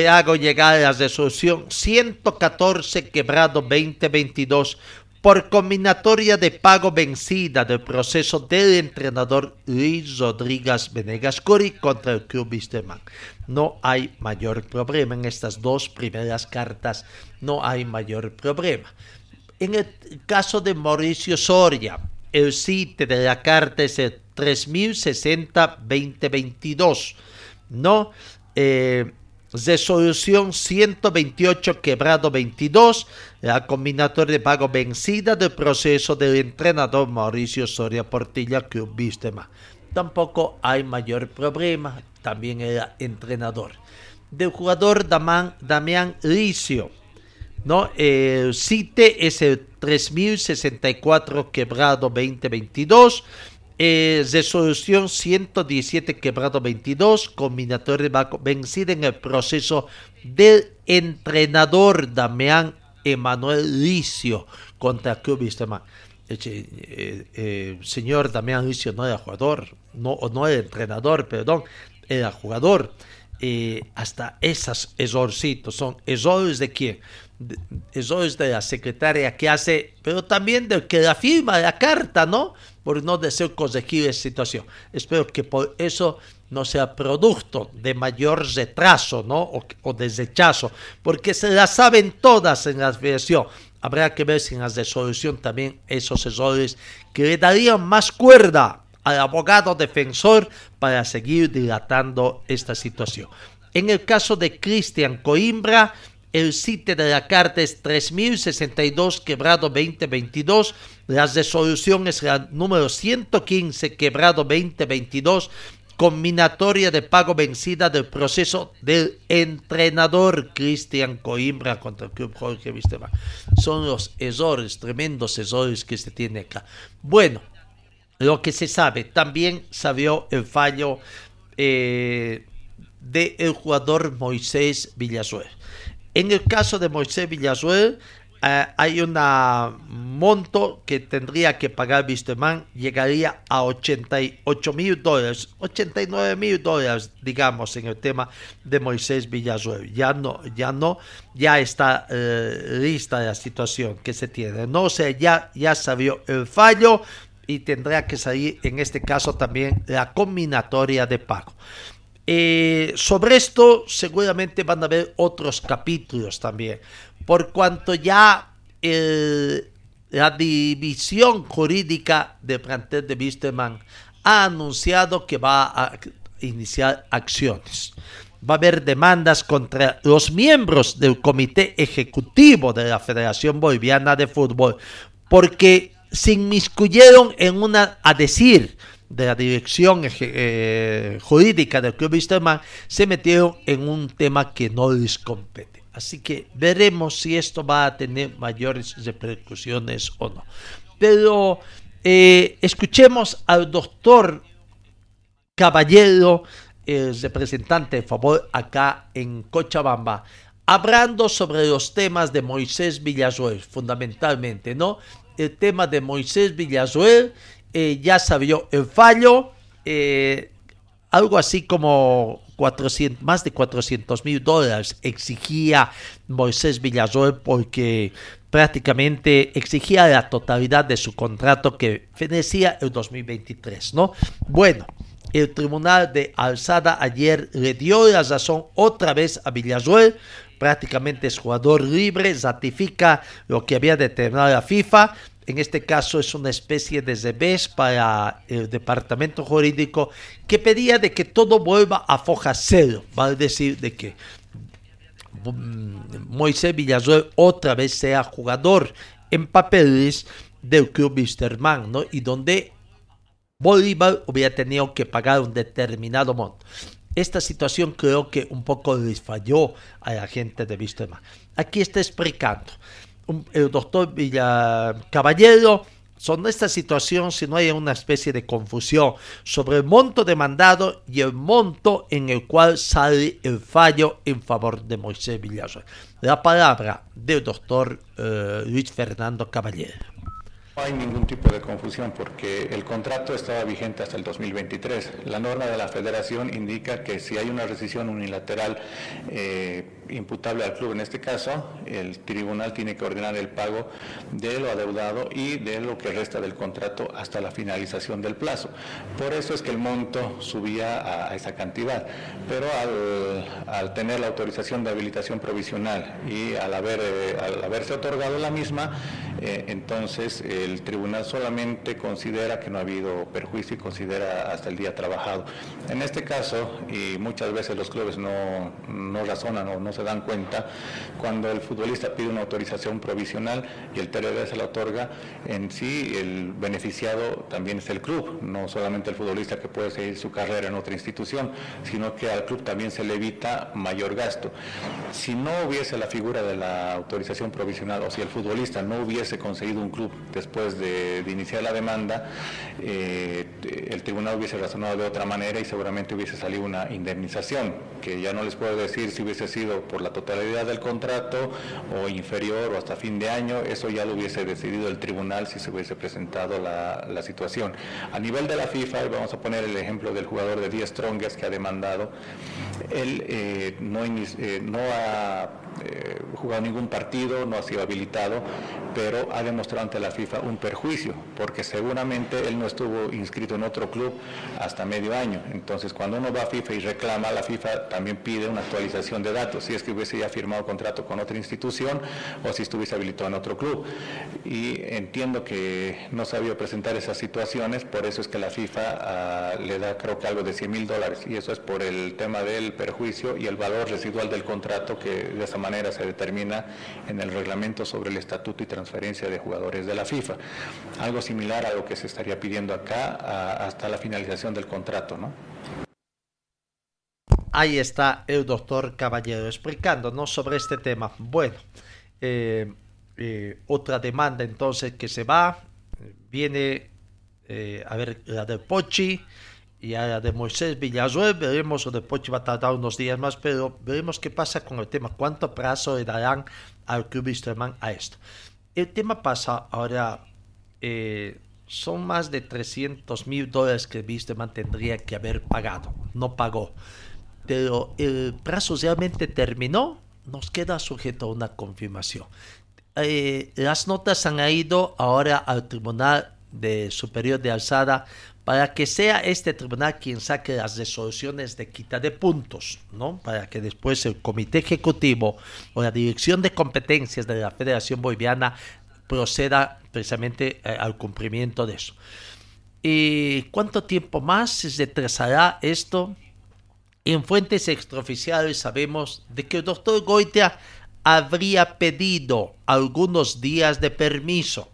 hago llegar la resolución 114 quebrado 2022 por combinatoria de pago vencida del proceso del entrenador Luis Rodríguez Venegas Curi contra el Club Wisterman. No hay mayor problema en estas dos primeras cartas, no hay mayor problema. En el caso de Mauricio Soria, el sitio de la carta es el 3060-2022, ¿no? Eh, resolución 128 quebrado 22, la combinatoria de pago vencida del proceso del entrenador Mauricio Soria Portilla Club Vistema. Tampoco hay mayor problema, también era entrenador. Del jugador Damián, Damián Licio, ¿no? El CITE es el 3064 quebrado 2022. Eh, resolución 117 quebrado 22, combinatoria de vencida en el proceso del entrenador Damián Emanuel Licio contra Club Sistema. Eh, eh, señor Damián Licio no era jugador, no, no era entrenador, perdón, era jugador. hasta esos errorcitos son errores de quién? eso es de la secretaria que hace, pero también del que la firma la carta, ¿no? Por no deseo corregir esa situación. Espero que por eso no sea producto de mayor retraso, ¿no? O, o desechazo, porque se la saben todas en la federación. Habrá que ver si en la resolución también esos errores que le darían más cuerda al abogado defensor para seguir dilatando esta situación. En el caso de Cristian Coimbra, el sitio de la carta es 3062 quebrado 2022. La resolución es la número 115 quebrado 2022 combinatoria de pago vencida del proceso del entrenador Cristian Coimbra contra el Club Jorge Vistema. Son los errores, tremendos errores que se tiene acá. Bueno, lo que se sabe, también sabió el fallo eh, del jugador Moisés Villasuel. En el caso de Moisés Villasuel, eh, hay un monto que tendría que pagar Wisterman, llegaría a 88 mil dólares, 89 mil dólares, digamos, en el tema de Moisés Villasuel. Ya no, ya no, ya está eh, lista la situación que se tiene. No sé, ya, ya salió el fallo y tendrá que salir en este caso también la combinatoria de pago. Eh, sobre esto seguramente van a haber otros capítulos también, por cuanto ya la división jurídica de plantel de Wisterman ha anunciado que va a iniciar acciones. Va a haber demandas contra los miembros del comité ejecutivo de la Federación Boliviana de Fútbol porque se inmiscuyeron en una, a decir, de la dirección eh, jurídica del Club Wisterman se metieron en un tema que no les compete. Así que veremos si esto va a tener mayores repercusiones o no. Pero eh, escuchemos al doctor Caballero, el representante de favor acá en Cochabamba, hablando sobre los temas de Moisés Villasuel, fundamentalmente, ¿no? El tema de Moisés Villasuel eh, ya sabió el fallo, eh, algo así como 400, más de 400 mil dólares exigía Moisés Villasuel porque prácticamente exigía la totalidad de su contrato que fenecía el 2023, ¿no? Bueno, el tribunal de alzada ayer le dio la razón otra vez a Villasuel, prácticamente es jugador libre, ratifica lo que había determinado la FIFA. En este caso es una especie de revés para el departamento jurídico que pedía de que todo vuelva a foja cero, vale decir de que mm, Moisés Villasuel otra vez sea jugador en papeles del club Wisterman, ¿no? Y donde Bolívar hubiera tenido que pagar un determinado monto. Esta situación creo que un poco les falló a la gente de Wisterman. Aquí está explicando el doctor Villa Caballero son esta situación si no hay una especie de confusión sobre el monto demandado y el monto en el cual sale el fallo en favor de Moisés Villazo. La palabra del doctor eh, Luis Fernando Caballero. No hay ningún tipo de confusión porque el contrato estaba vigente hasta el 2023. La norma de la federación indica que si hay una rescisión unilateral eh, imputable al club, en este caso, el tribunal tiene que ordenar el pago de lo adeudado y de lo que resta del contrato hasta la finalización del plazo. Por eso es que el monto subía a, esa cantidad. Pero al, tener la autorización de habilitación provisional y al, haber, eh, al haberse otorgado la misma, eh, entonces el tribunal solamente considera que no ha habido perjuicio y considera hasta el día trabajado. En este caso, y muchas veces los clubes no, no razonan o no se dan cuenta, cuando el futbolista pide una autorización provisional y el TRD se la otorga, en sí el beneficiado también es el club, no solamente el futbolista que puede seguir su carrera en otra institución, sino que al club también se le evita mayor gasto. Si no hubiese la figura de la autorización provisional o si el futbolista no hubiese conseguido un club después de, iniciar la demanda, eh, el tribunal hubiese razonado de otra manera y seguramente hubiese salido una indemnización, que ya no les puedo decir si hubiese sido por la totalidad del contrato o inferior o hasta fin de año, eso ya lo hubiese decidido el tribunal si se hubiese presentado la, situación. A nivel de la FIFA, vamos a poner el ejemplo del jugador de 10 Strongest que ha demandado, él eh, no, eh, no ha eh, jugado ningún partido, no ha sido habilitado, pero ha demostrado ante la FIFA un perjuicio, porque seguramente él no estuvo inscrito en otro club hasta medio año. Entonces, cuando uno va a FIFA y reclama, la FIFA también pide una actualización de datos, si es que hubiese ya firmado contrato con otra institución o si estuviese habilitado en otro club. Y entiendo que no sabía presentar esas situaciones, por eso es que la FIFA ah, le da creo que algo de 100 mil dólares, y eso es por el tema del perjuicio y el valor residual del contrato que de esa manera se determina en el reglamento sobre el estatuto y transferencia de jugadores de la FIFA. Algo similar a lo que se estaría pidiendo acá hasta la finalización del contrato, ¿no? Ahí está el doctor Caballero explicándonos sobre este tema. Bueno, eh, eh, otra demanda entonces que se va, viene eh, a ver la de Pochi y a la de Moisés Villasuel, veremos, o de Pochi va a tardar unos días más, pero veremos qué pasa con el tema, cuánto plazo le darán al Club Wisterman a esto. El tema pasa ahora, eh, son más de 300 mil dólares que Wisterman tendría que haber pagado, no pagó, pero el plazo realmente terminó, nos queda sujeto a una confirmación. Eh, las notas han ido ahora al Tribunal de Superior de Alzada para que sea este tribunal quien saque las resoluciones de quita de puntos, ¿no? Para que después el comité ejecutivo o la dirección de competencias de la Federación Boliviana proceda precisamente eh, al cumplimiento de eso. ¿Y cuánto tiempo más se retrasará esto? En fuentes extraoficiales sabemos de que el doctor Goitia habría pedido algunos días de permiso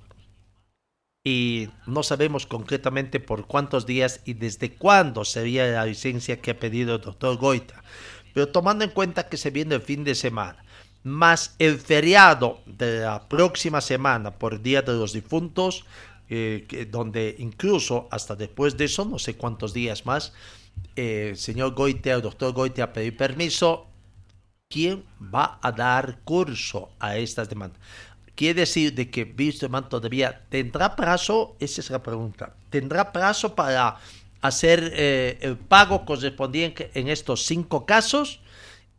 y no sabemos concretamente por cuántos días y desde cuándo sería la licencia que ha pedido el doctor Goita. Pero tomando en cuenta que se viene el fin de semana, más el feriado de la próxima semana por Día de los Difuntos, eh, donde incluso hasta después de eso, no sé cuántos días más, eh, el señor Goite, el doctor Goite ha pedido permiso, ¿quién va a dar curso a estas demandas? Quiere decir de que Wisterman todavía tendrá plazo, esa es la pregunta, tendrá plazo para hacer eh, el pago correspondiente en estos cinco casos.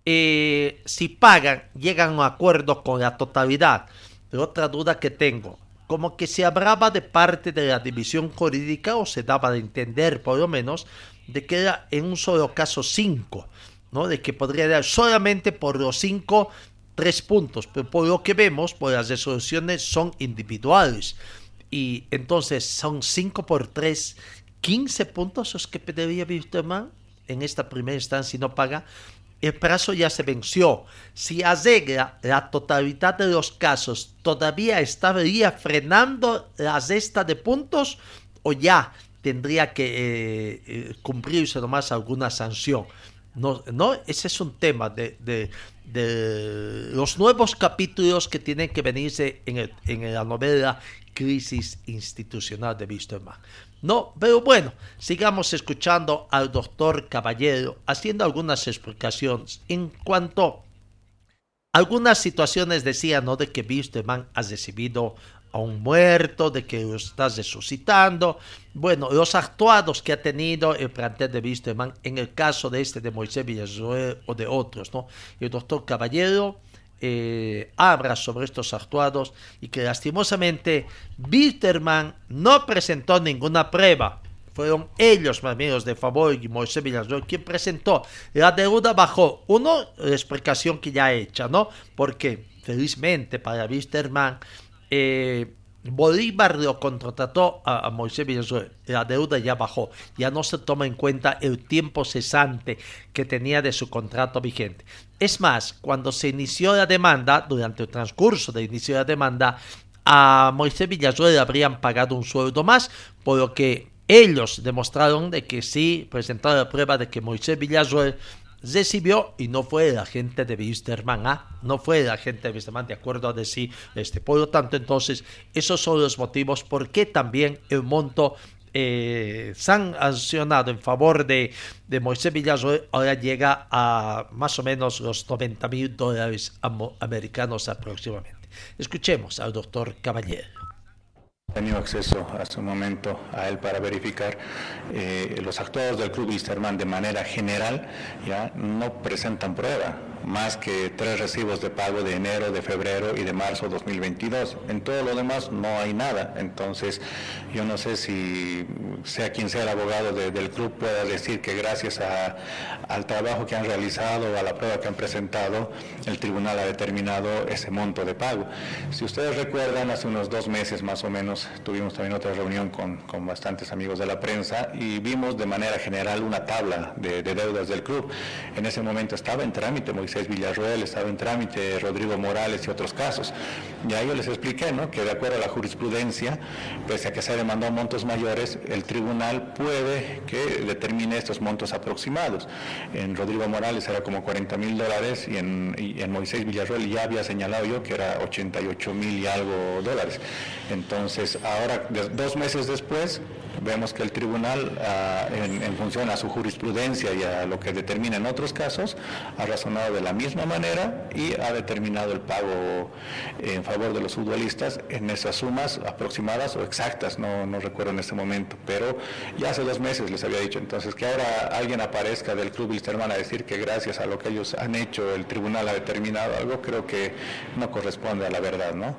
Eh, si pagan, llegan a un acuerdo con la totalidad. Pero otra duda que tengo, como que se hablaba de parte de la división jurídica o se daba de entender por lo menos de que era en un solo caso 5, ¿no? De que podría dar solamente por los 5 tres puntos, pero por lo que vemos, por las resoluciones son individuales. Y entonces son 5 por 3, 15 puntos los que pediría Wisterman en esta primera instancia y no paga. El plazo ya se venció. Si arregla la totalidad de los casos, ¿todavía estaría frenando la cesta de puntos o ya tendría que eh, eh, cumplirse nomás alguna sanción? No, no, ese es un tema de, los nuevos capítulos que tienen que venirse en, en la novela Crisis Institucional de Wisterman. No, pero bueno, sigamos escuchando al doctor Caballero haciendo algunas explicaciones en cuanto algunas situaciones decía, ¿no? De que Wisterman ha recibido a un muerto, de que lo está resucitando. Bueno, los actuados que ha tenido el plantel de Wisterman en el caso de este de Moisés Villazuel o de otros, ¿no? El doctor Caballero eh, habla sobre estos actuados y que lastimosamente Bitterman no presentó ninguna prueba. Fueron ellos, amigos de favor, y Moisés Villarreal, quien presentó. La deuda bajó. Uno, la explicación que ya hecha, ¿no? Porque, felizmente para Bitterman, eh, Bolívar lo contrató a, Moisés Villarreal, la deuda ya bajó, ya no se toma en cuenta el tiempo cesante que tenía de su contrato vigente. Es más, cuando se inició la demanda, durante el transcurso de inicio de la demanda, a Moisés Villarreal le habrían pagado un sueldo más, por lo que ellos demostraron de que sí, presentaron la prueba de que Moisés Villarreal recibió y no fue la gente de Wisterman, ¿ah? no fue la gente de Wisterman de acuerdo a decir este. Por lo tanto, entonces, esos son los motivos por qué también el monto eh, sancionado en favor de, de Moisés Villarroel ahora llega a más o menos los 90 mil dólares americanos aproximadamente. Escuchemos al doctor Caballero tenido acceso hace un momento a él para verificar eh, los actuados del club Wisterman de manera general ya no presentan prueba más que tres recibos de pago de enero, de febrero y de marzo 2022. En todo lo demás no hay nada. Entonces, yo no sé si sea quien sea el abogado del club pueda decir que gracias al trabajo que han realizado, a la prueba que han presentado, el tribunal ha determinado ese monto de pago. Si ustedes recuerdan, hace unos dos meses más o menos tuvimos también otra reunión con, bastantes amigos de la prensa y vimos de manera general una tabla de, de deudas del club. En ese momento estaba en trámite Moisés Villarroel, estaba en trámite Rodrigo Morales y otros casos. Ya yo les expliqué ¿no? que de acuerdo a la jurisprudencia, pese a que se demandado montos mayores, el tribunal puede que determine estos montos aproximados. En Rodrigo Morales era como 40 mil dólares y en, en Moisés Villarroel ya había señalado yo que era 88 mil y algo dólares. Entonces, ahora, dos meses después, vemos que el tribunal, ah, en, función a su jurisprudencia y a lo que determina en otros casos, ha razonado de la misma manera y ha determinado el pago en favor de los futbolistas en esas sumas aproximadas o exactas, no, no recuerdo en este momento, pero ya hace dos meses les había dicho, entonces que ahora alguien aparezca del club Wisterman a decir que gracias a lo que ellos han hecho el tribunal ha determinado algo, creo que no corresponde a la verdad, ¿no?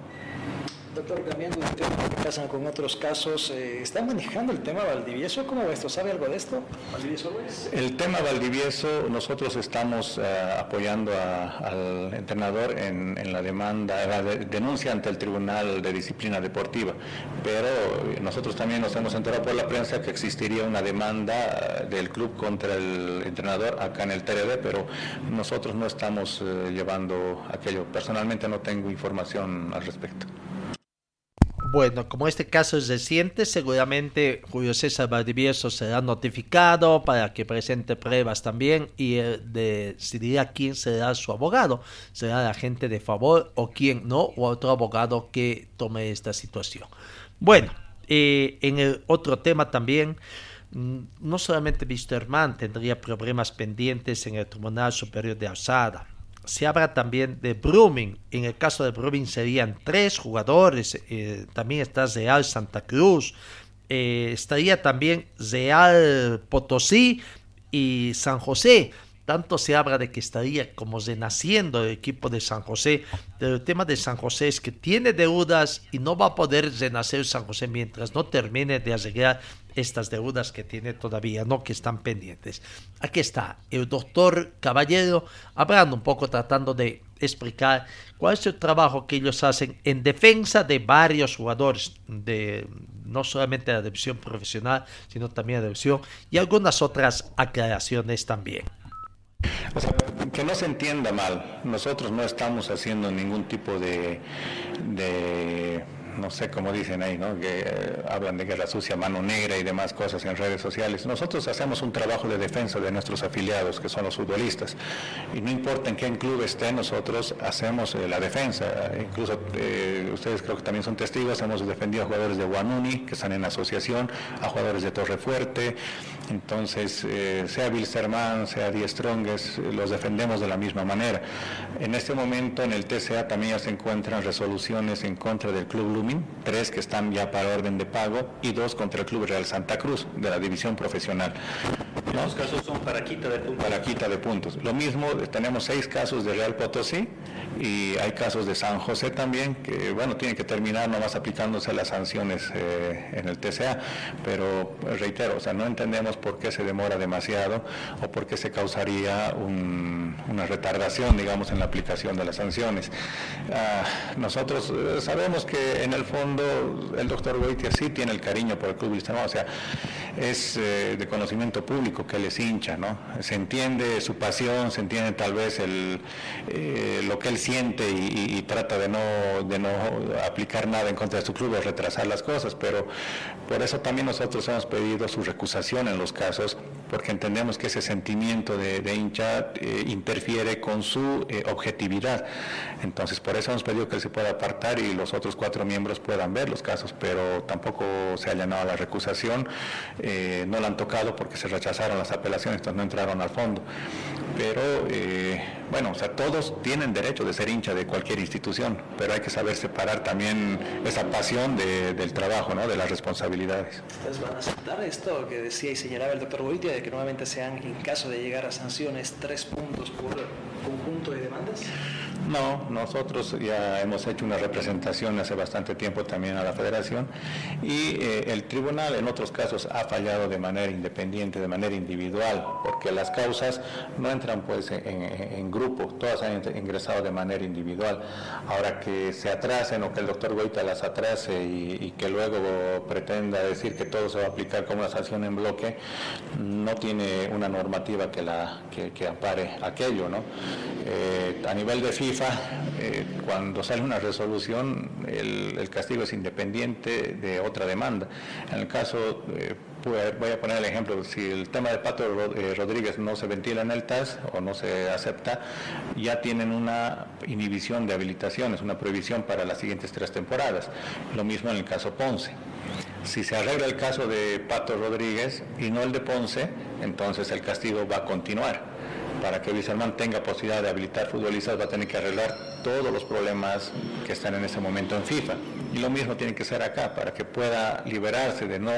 Doctor, cambiando de tema, que pasa con otros casos, eh, ¿están manejando el tema Valdivieso? ¿Cómo va esto? ¿Sabe algo de esto? ¿Valdivieso El tema Valdivieso, nosotros estamos eh, apoyando al entrenador en, la demanda, en la denuncia ante el Tribunal de Disciplina Deportiva, pero nosotros también nos hemos enterado por la prensa que existiría una demanda del club contra el entrenador acá en el TRD, pero nosotros no estamos eh, llevando aquello. Personalmente no tengo información al respecto. Bueno, como este caso es reciente, seguramente Julio César Valdivieso será notificado para que presente pruebas también y decidirá quién será su abogado. Será la gente de favor o quién no, o otro abogado que tome esta situación. Bueno, eh, en el otro tema también, mm, no solamente Wisterman tendría problemas pendientes en el Tribunal Superior de Alzada se habla también de Brumming. En el caso de Brumming serían tres jugadores. Eh, también está Real Santa Cruz. Eh, estaría también Real Potosí y San José. Tanto se habla de que estaría como renaciendo el equipo de San José. el tema de San José es que tiene deudas y no va a poder renacer San José mientras no termine de arreglar estas deudas que tiene todavía, ¿no? Que están pendientes. Aquí está el doctor Caballero hablando un poco, tratando de explicar cuál es el trabajo que ellos hacen en defensa de varios jugadores, de no solamente la división profesional, sino también la división y algunas otras aclaraciones también. Que no se entienda mal, nosotros no estamos haciendo ningún tipo de, de no sé cómo dicen ahí, ¿no? que eh, hablan de guerra sucia, mano negra y demás cosas en redes sociales. Nosotros hacemos un trabajo de defensa de nuestros afiliados, que son los futbolistas. Y no importa en qué club esté, nosotros hacemos eh, la defensa. Incluso eh, ustedes creo que también son testigos, hemos defendido a jugadores de Guanuni, que están en asociación, a jugadores de Torrefuerte. Entonces, sea Bilsterman, sea Die Strongest, los defendemos de la misma manera. En este momento en el TCA también ya se encuentran resoluciones en contra del Club Lumi tres que están ya para orden de pago y dos contra el Club Real Santa Cruz de la división profesional. Los casos son para quita de puntos. Para quita de puntos. Lo mismo, tenemos seis casos de Real Potosí y hay casos de San José también, que bueno, tienen que terminar nomás aplicándose las sanciones eh, en el TCA, pero reitero, o sea, no entendemos por qué se demora demasiado o por qué se causaría una retardación, digamos, en la aplicación de las sanciones. Ah, nosotros eh, sabemos que en el fondo el doctor Goitia sí tiene el cariño por el club o sea, es eh, de conocimiento público que él es hincha, ¿no? Se entiende su pasión, se entiende tal vez el, lo que él siente y, trata de no, de no aplicar nada en contra de su club o retrasar las cosas, pero por eso también nosotros hemos pedido su recusación en los casos, porque entendemos que ese sentimiento de, hincha eh, interfiere con su eh, objetividad. Entonces, por eso hemos pedido que se pueda apartar y los otros cuatro miembros puedan ver los casos, pero tampoco se ha llenado la recusación, eh, no la han tocado porque se rechazaron las apelaciones, entonces no entraron al fondo. Pero, bueno, o sea, todos tienen derecho de ser hincha de cualquier institución, pero hay que saber separar también esa pasión del trabajo, ¿no? de las responsabilidades. ¿Ustedes van a aceptar esto que decía y señalaba el doctor Boitia, de que nuevamente sean, en caso de llegar a sanciones, tres puntos por conjunto de demandas? No, nosotros ya hemos hecho una representación hace bastante tiempo también a la federación y eh, el tribunal en otros casos ha fallado de manera independiente, de manera individual, porque las causas no entran pues en, grupo, todas han ingresado de manera individual. Ahora que se atrasen o que el doctor Goita las atrase y, que luego pretenda decir que todo se va a aplicar como una sanción en bloque, no tiene una normativa que, la, que, ampare aquello. ¿no? Eh, a nivel de FIFA, eh, cuando sale una resolución, el, castigo es independiente de otra demanda. En el caso, eh, voy a poner el ejemplo, si el tema de Pato eh, Rodríguez no se ventila en el TAS o no se acepta, ya tienen una inhibición de habilitaciones, una prohibición para las siguientes tres temporadas. Lo mismo en el caso Ponce. Si se arregla el caso de Pato Rodríguez y no el de Ponce, entonces el castigo va a continuar para que Wilserman tenga posibilidad de habilitar futbolistas va a tener que arreglar todos los problemas que están en ese momento en FIFA. Y lo mismo tiene que ser acá, para que pueda liberarse de no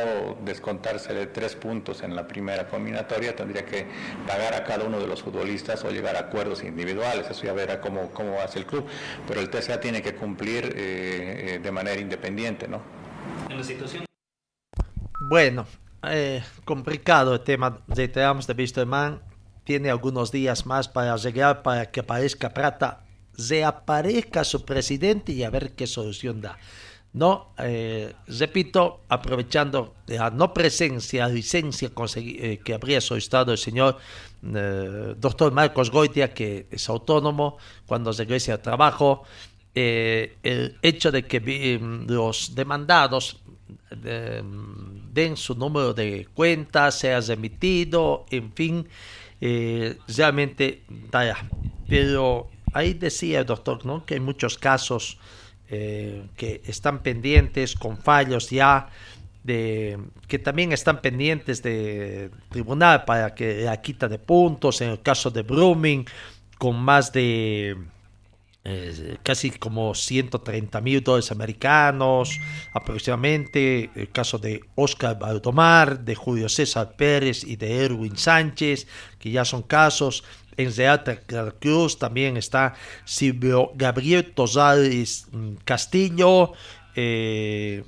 descontarse de tres puntos en la primera combinatoria, tendría que pagar a cada uno de los futbolistas o llegar a acuerdos individuales, eso ya verá cómo, cómo hace el club. Pero el TSA tiene que cumplir eh, eh, de manera independiente, ¿no? En la situación... Bueno, eh, complicado el tema, reiteramos de Wisterman, tiene algunos días más para llegar para que aparezca Prata, reaparezca su presidente y a ver qué solución da. No, eh, repito, aprovechando la no presencia, licencia eh, que habría solicitado el señor eh, doctor Marcos Goitia, que es autónomo, cuando regrese al trabajo, el hecho de que los demandados den su número de cuenta, sea remitido, en fin, eh, realmente, pero ahí decía el doctor ¿no? que hay muchos casos eh, que están pendientes con fallos ya, de, que también están pendientes de tribunal para que la quita de puntos, en el caso de Brooming, con más de eh, casi como 130 mil dólares americanos aproximadamente. El caso de Oscar Baldomar, de Julio César Pérez y de Erwin Sánchez, que ya son casos. En Real Cruz también está Silvio Gabriel Tosales mm, Castillo, eh,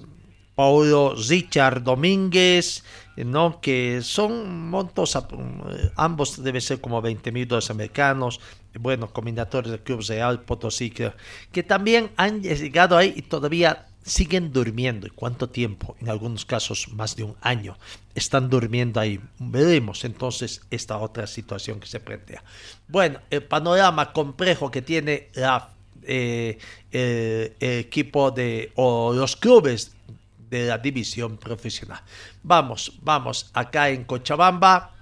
Paulo Richard Domínguez, ¿no? que son montos, ambos deben ser como 20 mil dólares americanos, bueno, combinatorios del Club Real Potosí, que, también han llegado ahí y todavía siguen durmiendo. ¿Y cuánto tiempo? En algunos casos más de un año. Están durmiendo ahí. Veremos entonces esta otra situación que se plantea. Bueno, el panorama complejo que tiene la, eh, el, equipo de o los clubes de la división profesional. Vamos, vamos, acá en Cochabamba.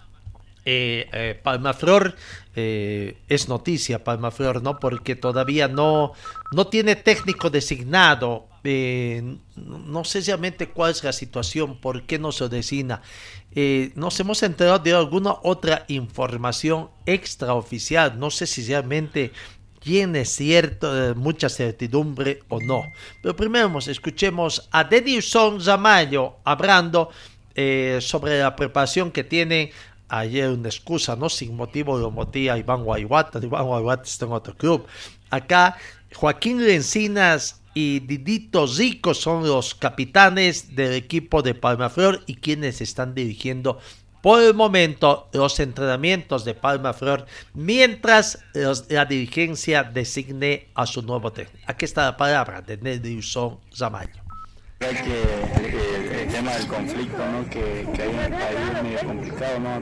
Eh, eh, Palmaflor eh, es noticia Palmaflor, ¿no? Porque todavía no, no tiene técnico designado. Eh, no sé realmente cuál es la situación, por qué no se designa. Nos hemos enterado de alguna otra información extraoficial. No sé si realmente tiene cierto, mucha certidumbre o no. Pero primero escuchemos a Denison Zamayo hablando sobre la preparación que tiene ayer una excusa, ¿no? Sin motivo lo motiva Iván Guayguata, Iván Guayguata está en otro club. Acá Joaquín Lencinas y Didito Zico son los capitanes del equipo de Palmaflor y quienes están dirigiendo por el momento los entrenamientos de Palmaflor mientras la dirigencia designe a su nuevo técnico. Aquí está la palabra de Nelson Zamayo. Que el, tema del conflicto ¿no? que, que hay ahí es medio complicado, ¿no?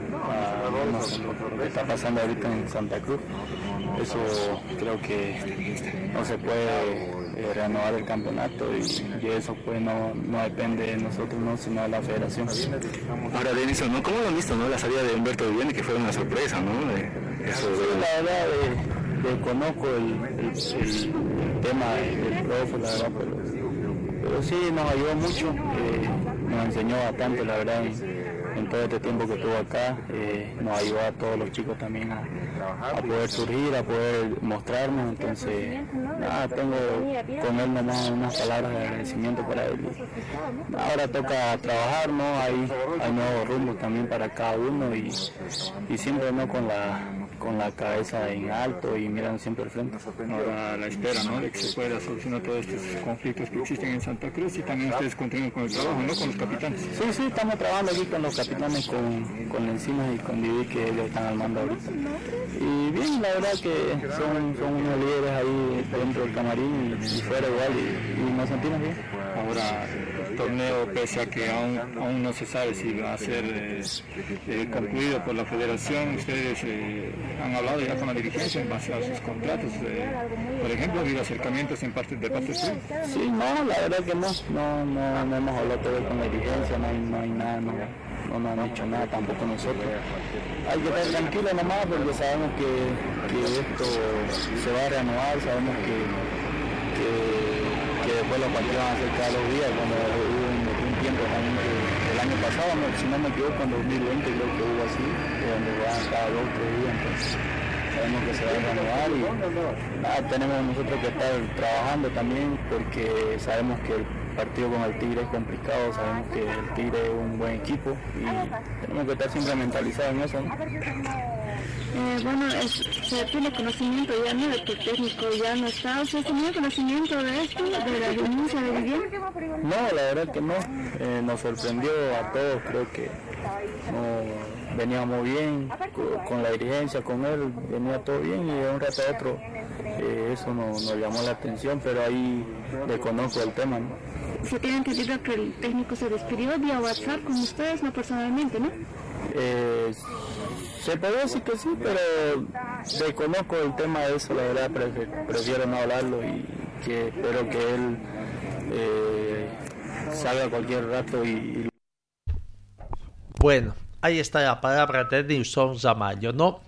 lo que está pasando ahorita en Santa Cruz. Eso creo que no se puede eh, renovar el campeonato y, eso pues no, no, depende de nosotros, ¿no? sino de la federación. Ahora, Denison, ¿no? ¿cómo lo han visto no? la salida de Humberto Viviani, que fue una sorpresa? ¿no? eso, la verdad, de, conozco el, el, tema del profe, la verdad, pero pero sí nos ayudó mucho, eh, nos enseñó bastante, la verdad, en, todo este tiempo que estuvo acá, eh, nos ayudó a todos los chicos también a, poder surgir, a poder mostrarnos, entonces, nada, tengo con él nomás unas palabras de agradecimiento para él. Ahora toca trabajar, ¿no? Hay, hay nuevos rumbos también para cada uno y, y siempre no con la con la cabeza en alto y mirando siempre al frente. Ahora la espera, ¿no? De que se pueda solucionar todos estos conflictos que existen en Santa Cruz y también ustedes continúan con el trabajo, ¿no? Con los capitanes. Sí, sí, estamos trabajando aquí con los capitanes, con, con Encima y con Didi que ellos están al mando ahorita. Y bien, la verdad que son, son unos líderes ahí dentro del camarín y, fuera igual y, nos sentimos bien. Ahora, torneo, pese a que aún, aún no se sabe si va a ser eh, eh, concluido por la federación, ustedes... Eh, han hablado ya con la dirigencia en base a sus contratos. Por ejemplo, ¿ha habido acercamientos en parte, de parte suya? Sí, no, la verdad que no. No, no, no hemos hablado todo con la dirigencia, no hay, no hay nada, no, no nos han dicho nada tampoco nosotros. Hay que estar tranquilo nomás porque sabemos que, esto se va a reanudar, sabemos que, que los partidos van a ser cada dos días, cuando hubo un, un tiempo también que el año pasado, si no me equivoco, en 2020 creo que hubo así, donde van cada dos tres días, entonces sabemos que se va a renovar y nada, tenemos nosotros que estar trabajando también porque sabemos que el partido con el Tigre es complicado, sabemos que el Tigre es un buen equipo y tenemos que estar siempre mentalizados en eso. Eh, bueno, se tiene conocimiento ya no de que el técnico ya no está. ¿Usted tenía conocimiento de esto, de la denuncia de Vivian? No, la verdad que no. Eh, nos sorprendió a todos, creo que no, veníamos bien con, la dirigencia, con él, venía todo bien y de un rato a otro eh, eso nos, llamó la atención, pero ahí desconozco el tema. ¿no? Se tiene entendido que el técnico se despidió vía WhatsApp con ustedes, no personalmente, ¿no? Eh, se puede decir que sí, pero desconozco el tema de eso, la verdad prefiero no hablarlo y que espero que él eh, salga cualquier rato y, Bueno, ahí está la palabra de Nilson Zamayo, ¿no?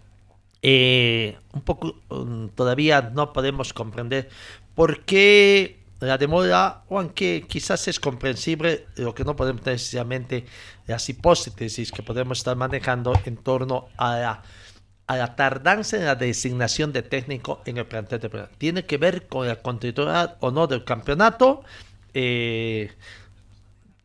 Eh, un poco um, todavía no podemos comprender por qué la demora, aunque quizás es comprensible, lo que no podemos necesariamente las hipótesis que podemos estar manejando en torno a la, a la tardanza en la designación de técnico en el plantel de Pereira. Tiene que ver con la continuidad o no del campeonato, eh,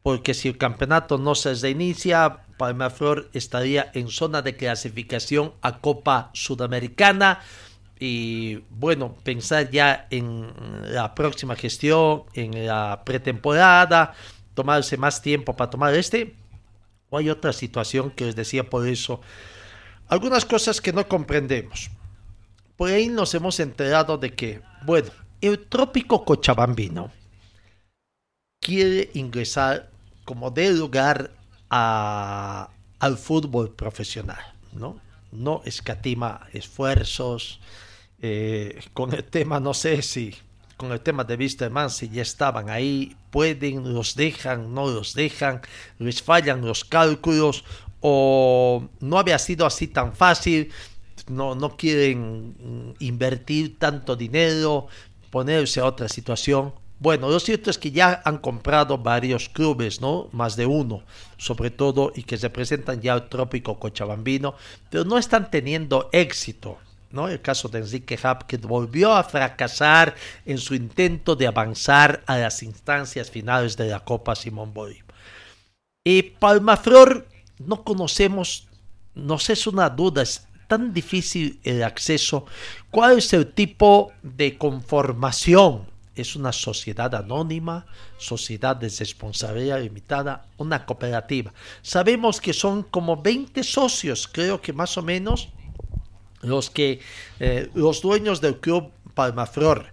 porque si el campeonato no se reinicia, Palmaflor estaría en zona de clasificación a Copa Sudamericana y bueno, pensar ya en la próxima gestión, en la pretemporada, tomarse más tiempo para tomar este. O hay otra situación que les decía por eso. Algunas cosas que no comprendemos. Por ahí nos hemos enterado de que, bueno, el trópico cochabambino quiere ingresar como de lugar a, al fútbol profesional, ¿no? No escatima esfuerzos. Eh, con el tema, no sé si con el tema de Wisterman, si ya estaban ahí, pueden, los dejan, no los dejan, les fallan los cálculos o no había sido así tan fácil, no, no quieren invertir tanto dinero, ponerse a otra situación. Bueno, lo cierto es que ya han comprado varios clubes, ¿no? Más de uno, sobre todo, y que representan ya el trópico cochabambino, pero no están teniendo éxito. El caso de Enrique Hap, que volvió a fracasar en su intento de avanzar a las instancias finales de la Copa Simón Bolívar. Y Palmaflor no conocemos, nos es una duda, es tan difícil el acceso. ¿Cuál es el tipo de conformación? Es una sociedad anónima, sociedad de responsabilidad limitada, una cooperativa. Sabemos que son como 20 socios, creo que más o menos, los que eh, los dueños del club Palmaflor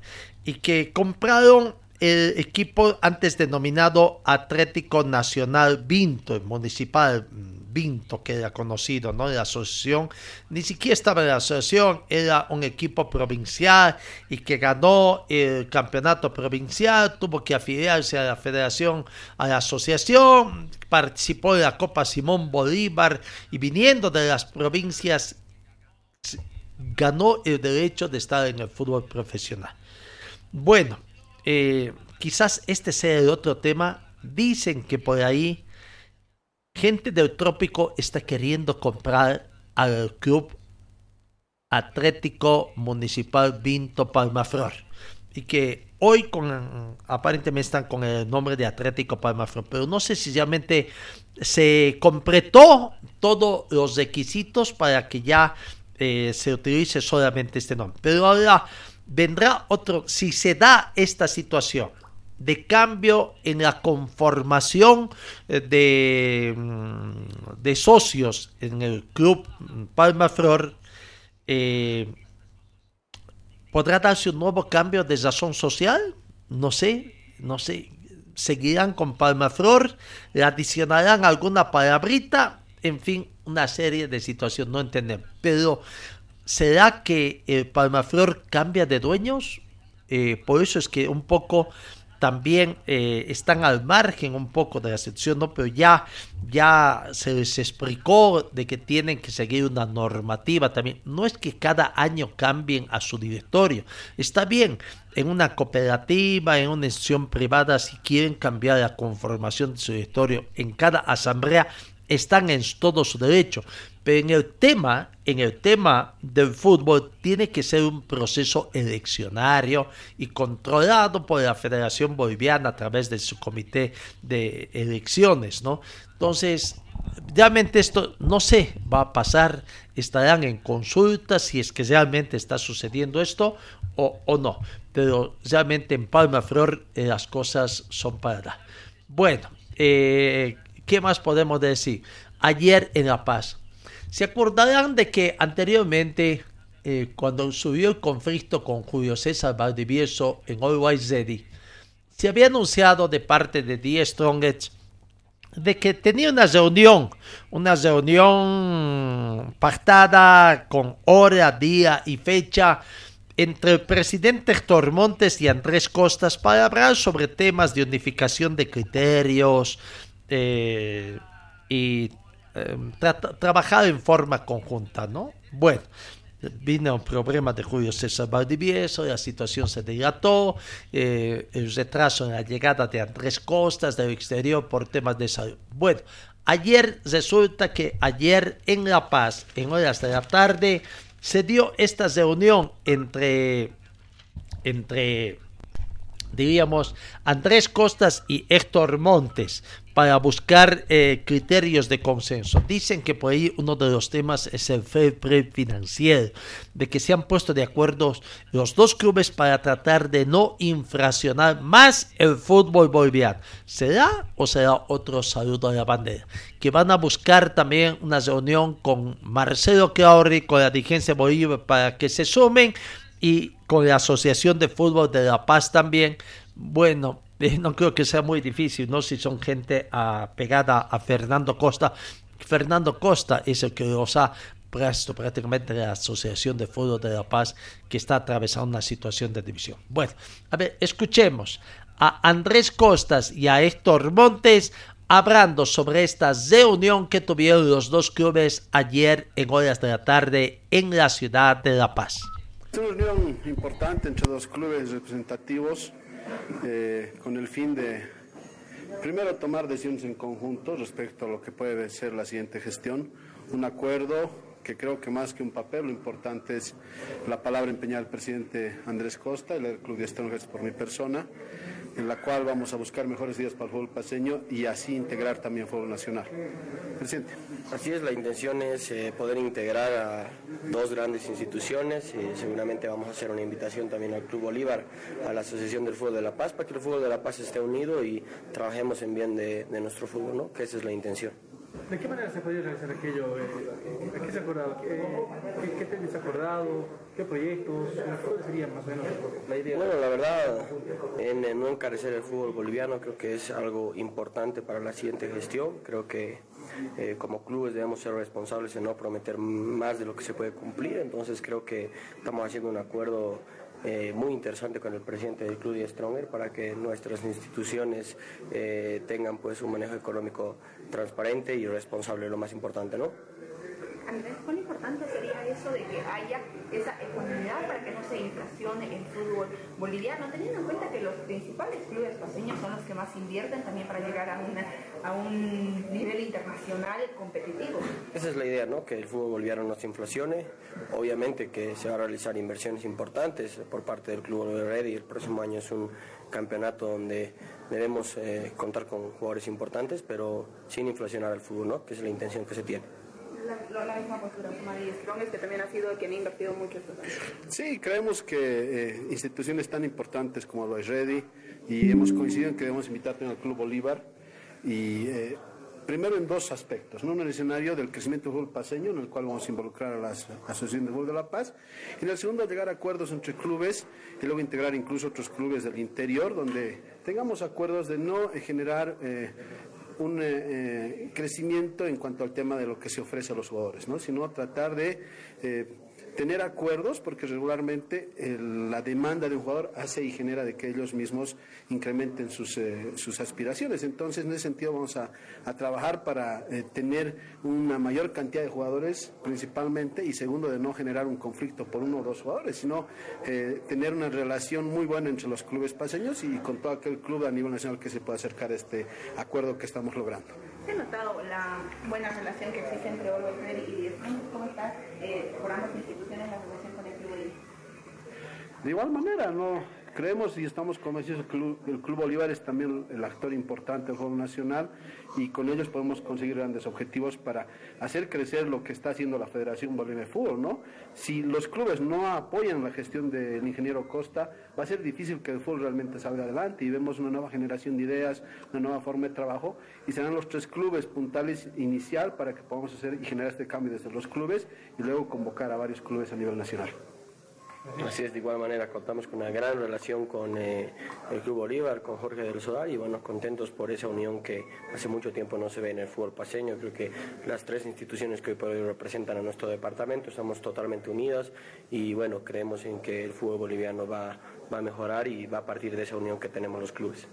y que compraron el equipo antes denominado Atlético Nacional Vinto, el municipal Vinto que era conocido, ¿no? La asociación, ni siquiera estaba en la asociación, era un equipo provincial y que ganó el campeonato provincial, tuvo que afiliarse a la federación, a la asociación, participó en la Copa Simón Bolívar y viniendo de las provincias ganó el derecho de estar en el fútbol profesional. Bueno, eh, quizás este sea el otro tema. Dicen que por ahí gente del trópico está queriendo comprar al club Atlético Municipal Vinto Palmaflor y que hoy aparentemente están con el nombre de Atlético Palmaflor, pero no sé si realmente se completó todos los requisitos para que ya eh, se utilice solamente este nombre. Pero ahora vendrá otro, si se da esta situación de cambio en la conformación eh, de, mm, de socios en el club Palma Flor, eh, ¿podrá darse un nuevo cambio de razón social? No sé, no sé. ¿Seguirán con Palma Flor? ¿Le adicionarán alguna palabrita? En fin, una serie de situaciones, no entendemos. Pero, ¿será que el Palmaflor cambia de dueños? Eh, por eso es que un poco también eh, están al margen un poco de la sección, ¿no? Pero ya, ya se les explicó de que tienen que seguir una normativa también. No es que cada año cambien a su directorio. Está bien, en una cooperativa, en una institución privada, si quieren cambiar la conformación de su directorio en cada asamblea, están en todo su derecho. Pero en el tema, en el tema del fútbol, tiene que ser un proceso eleccionario y controlado por la Federación Boliviana a través de su comité de elecciones, ¿no? Entonces, realmente esto no sé, va a pasar, estarán en consulta si es que realmente está sucediendo esto o, o no. Pero realmente en Palma Flor eh, las cosas son para Bueno, eh, ¿Qué más podemos decir? Ayer en La Paz. ¿Se acordarán de que anteriormente, eh, cuando subió el conflicto con Julio César Valdivieso en Always Ready, se había anunciado de parte de The Strongest de que tenía una reunión, una reunión pactada con hora, día y fecha entre el presidente Héctor Montes y Andrés Costas para hablar sobre temas de unificación de criterios, eh, y eh, trabajar en forma conjunta, ¿no? Bueno, vino un problema de Julio César Valdivieso, la situación se dilató, eh, el retraso en la llegada de Andrés Costas del exterior por temas de salud. Bueno, Ayer resulta que ayer en La Paz, en horas de la tarde, se dio esta reunión entre, entre diríamos, Andrés Costas y Héctor Montes para buscar eh, criterios de consenso. Dicen que por ahí uno de los temas es el fair financiero, de que se han puesto de acuerdo los dos clubes para tratar de no infraccionar más el fútbol boliviano. ¿Será o será otro saludo a la bandera? Que van a buscar también una reunión con Marcelo Clauri, con la dirigencia Bolívar, para que se sumen y con la Asociación de Fútbol de La Paz también. Bueno, no creo que sea muy difícil, ¿no? Si son gente apegada a Fernando Costa. Fernando Costa es el que los ha puesto prácticamente la Asociación de Fútbol de La Paz que está atravesando una situación de división. Bueno, a ver, escuchemos a Andrés Costas y a Héctor Montes hablando sobre esta reunión que tuvieron los dos clubes ayer en horas de la tarde en la ciudad de La Paz. Es una reunión importante entre dos clubes representativos eh, con el fin de, primero, tomar decisiones en conjunto respecto a lo que puede ser la siguiente gestión, un acuerdo que creo que más que un papel, lo importante es la palabra empeñada del presidente Andrés Costa, el Club de Extranjeros por mi persona, en la cual vamos a buscar mejores días para el fútbol paseño y así integrar también el fútbol nacional. Presidente. Así es, la intención es eh, poder integrar a dos grandes instituciones. y seguramente vamos a hacer una invitación también al Club Bolívar, a la Asociación del Fútbol de La Paz, para que el fútbol de La Paz esté unido y trabajemos en bien de nuestro fútbol, ¿no? que esa es la intención. ¿De qué manera se podría realizar aquello? Eh, ¿A qué se ha acordado? ¿Qué, qué, qué acordado? ¿Qué proyectos? ¿Cuál sería más o menos la idea? Bueno, la verdad, en, en no encarecer el fútbol boliviano creo que es algo importante para la siguiente gestión. Creo que eh, como clubes debemos ser responsables en no prometer más de lo que se puede cumplir. Entonces creo que estamos haciendo un acuerdo eh, muy interesante con el presidente del club y Stronger para que nuestras instituciones eh, tengan pues un manejo económico transparente y responsable, lo más importante, ¿no? ¿cuán importante sería eso de que haya esa economía para que no se inflacione el fútbol boliviano, teniendo en cuenta que los principales clubes paseños son los que más invierten también para llegar a, una, a un nivel internacional competitivo? Esa es la idea, ¿no? Que el fútbol boliviano no se inflacione. Obviamente que se va a realizar inversiones importantes por parte del Club de Red y el próximo año es un campeonato donde debemos eh, contar con jugadores importantes, pero sin inflacionar el fútbol, ¿no? Que es la intención que se tiene la, la misma postura, María Strong, que también ha sido quien ha invertido mucho estos años. Sí, creemos que eh, instituciones tan importantes como lo es Ready y hemos coincidido en que debemos invitar al Club Bolívar y eh, primero en dos aspectos, ¿no? en el escenario del crecimiento del fútbol paseño, en el cual vamos a involucrar a la Asociación de Fútbol de La Paz, y en el segundo llegar a acuerdos entre clubes y luego integrar incluso otros clubes del interior, donde tengamos acuerdos de no generar eh, un eh, eh, crecimiento en cuanto al tema de lo que se ofrece a los jugadores, ¿no? sino tratar de eh, tener acuerdos, porque regularmente la demanda de un jugador hace y genera de que ellos mismos incrementen sus, eh, sus aspiraciones. Entonces, en ese sentido, vamos a, a trabajar para eh, tener una mayor cantidad de jugadores, principalmente, y segundo, de no generar un conflicto por uno o dos jugadores, sino eh, tener una relación muy buena entre los clubes paseños y con todo aquel club a nivel nacional que se pueda acercar a este acuerdo que estamos logrando. ¿Se notado la buena relación que existe entre y Diezman? ¿Cómo está eh, la relación con el Club Bolívar? De igual manera, no creemos y estamos convencidos que el Club, Bolívar es también el actor importante del juego nacional y con ellos podemos conseguir grandes objetivos para hacer crecer lo que está haciendo la Federación Boliviana de Fútbol, ¿no? Si los clubes no apoyan la gestión del ingeniero Costa, va a ser difícil que el fútbol realmente salga adelante y vemos una nueva generación de ideas, una nueva forma de trabajo y serán los tres clubes puntales inicial para que podamos hacer y generar este cambio desde los clubes y luego convocar a varios clubes a nivel nacional. Así es, de igual manera contamos con una gran relación con eh, el Club Bolívar, con Jorge del Sodar y bueno, contentos por esa unión que hace mucho tiempo no se ve en el fútbol paseño. Creo que las tres instituciones que hoy por hoy representan a nuestro departamento estamos totalmente unidas y bueno, creemos en que el fútbol boliviano va, va a mejorar y va a partir de esa unión que tenemos los clubes.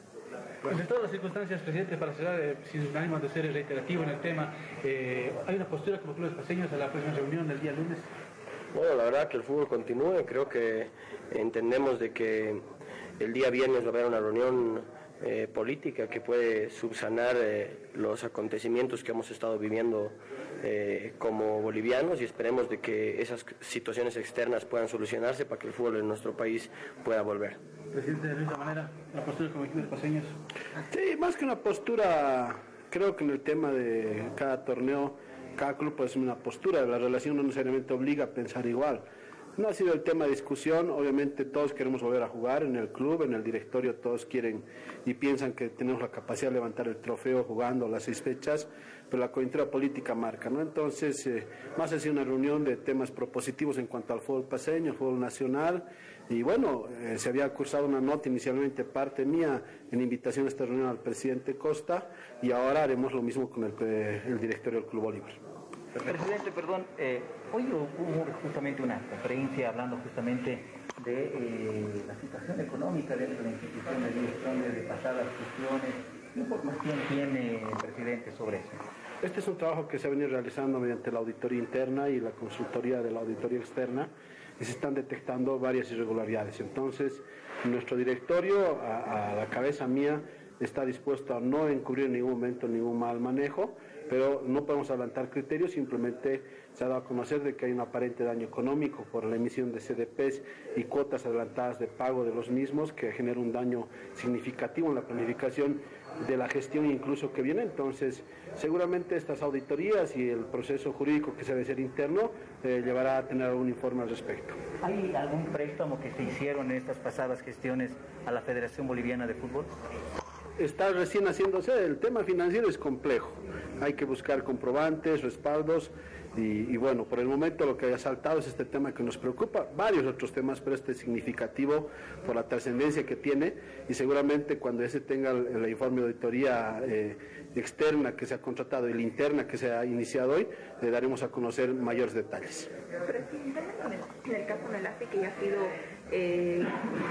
Pues en todas las circunstancias, presidente, para cerrar, eh, sin ánimo de ser reiterativo en el tema, eh, ¿hay una postura como clubes paseños a la próxima reunión del día lunes? Bueno, la verdad que el fútbol continúe, creo que entendemos de que el día viernes va a haber una reunión eh, política que puede subsanar eh, los acontecimientos que hemos estado viviendo eh, como bolivianos y esperemos de que esas situaciones externas puedan solucionarse para que el fútbol en nuestro país pueda volver. Presidente, de esa manera, la postura como equipo de paseños. Sí, más que una postura, creo que en el tema de cada torneo, club puede ser una postura, la relación no necesariamente obliga a pensar igual. No ha sido el tema de discusión, obviamente todos queremos volver a jugar en el club, en el directorio todos quieren y piensan que tenemos la capacidad de levantar el trofeo jugando las seis fechas, pero la coyuntura política marca, ¿no? Entonces, eh, más ha sido una reunión de temas propositivos en cuanto al fútbol paseño, el fútbol nacional, y bueno, eh, se había cursado una nota inicialmente parte mía en invitación a esta reunión al presidente Costa, y ahora haremos lo mismo con el, el directorio del Club Bolívar. Presidente, perdón, eh, hoy hubo justamente una conferencia hablando justamente de eh, la situación económica dentro de la institución de dirección de pasadas gestiones. ¿Qué información tiene el presidente sobre eso? Este es un trabajo que se ha venido realizando mediante la auditoría interna y la consultoría de la auditoría externa se están detectando varias irregularidades. Entonces, nuestro directorio, a, a la cabeza mía, está dispuesto a no encubrir en ningún momento ningún mal manejo, pero no podemos adelantar criterios, simplemente se ha dado a conocer de que hay un aparente daño económico por la emisión de CDPs y cuotas adelantadas de pago de los mismos que genera un daño significativo en la planificación de la gestión incluso que viene. Entonces, seguramente estas auditorías y el proceso jurídico que se debe ser interno eh, llevará a tener algún informe al respecto. ¿Hay algún préstamo que se hicieron en estas pasadas gestiones a la Federación Boliviana de Fútbol? está recién haciéndose, el tema financiero es complejo, hay que buscar comprobantes, respaldos y, bueno, por el momento lo que haya saltado es este tema que nos preocupa, varios otros temas, pero este es significativo por la trascendencia que tiene y seguramente cuando ese tenga el, informe de auditoría eh, externa que se ha contratado y la interna que se ha iniciado hoy, le daremos a conocer mayores detalles. Presidente, en el caso de la que ya ha sido eh,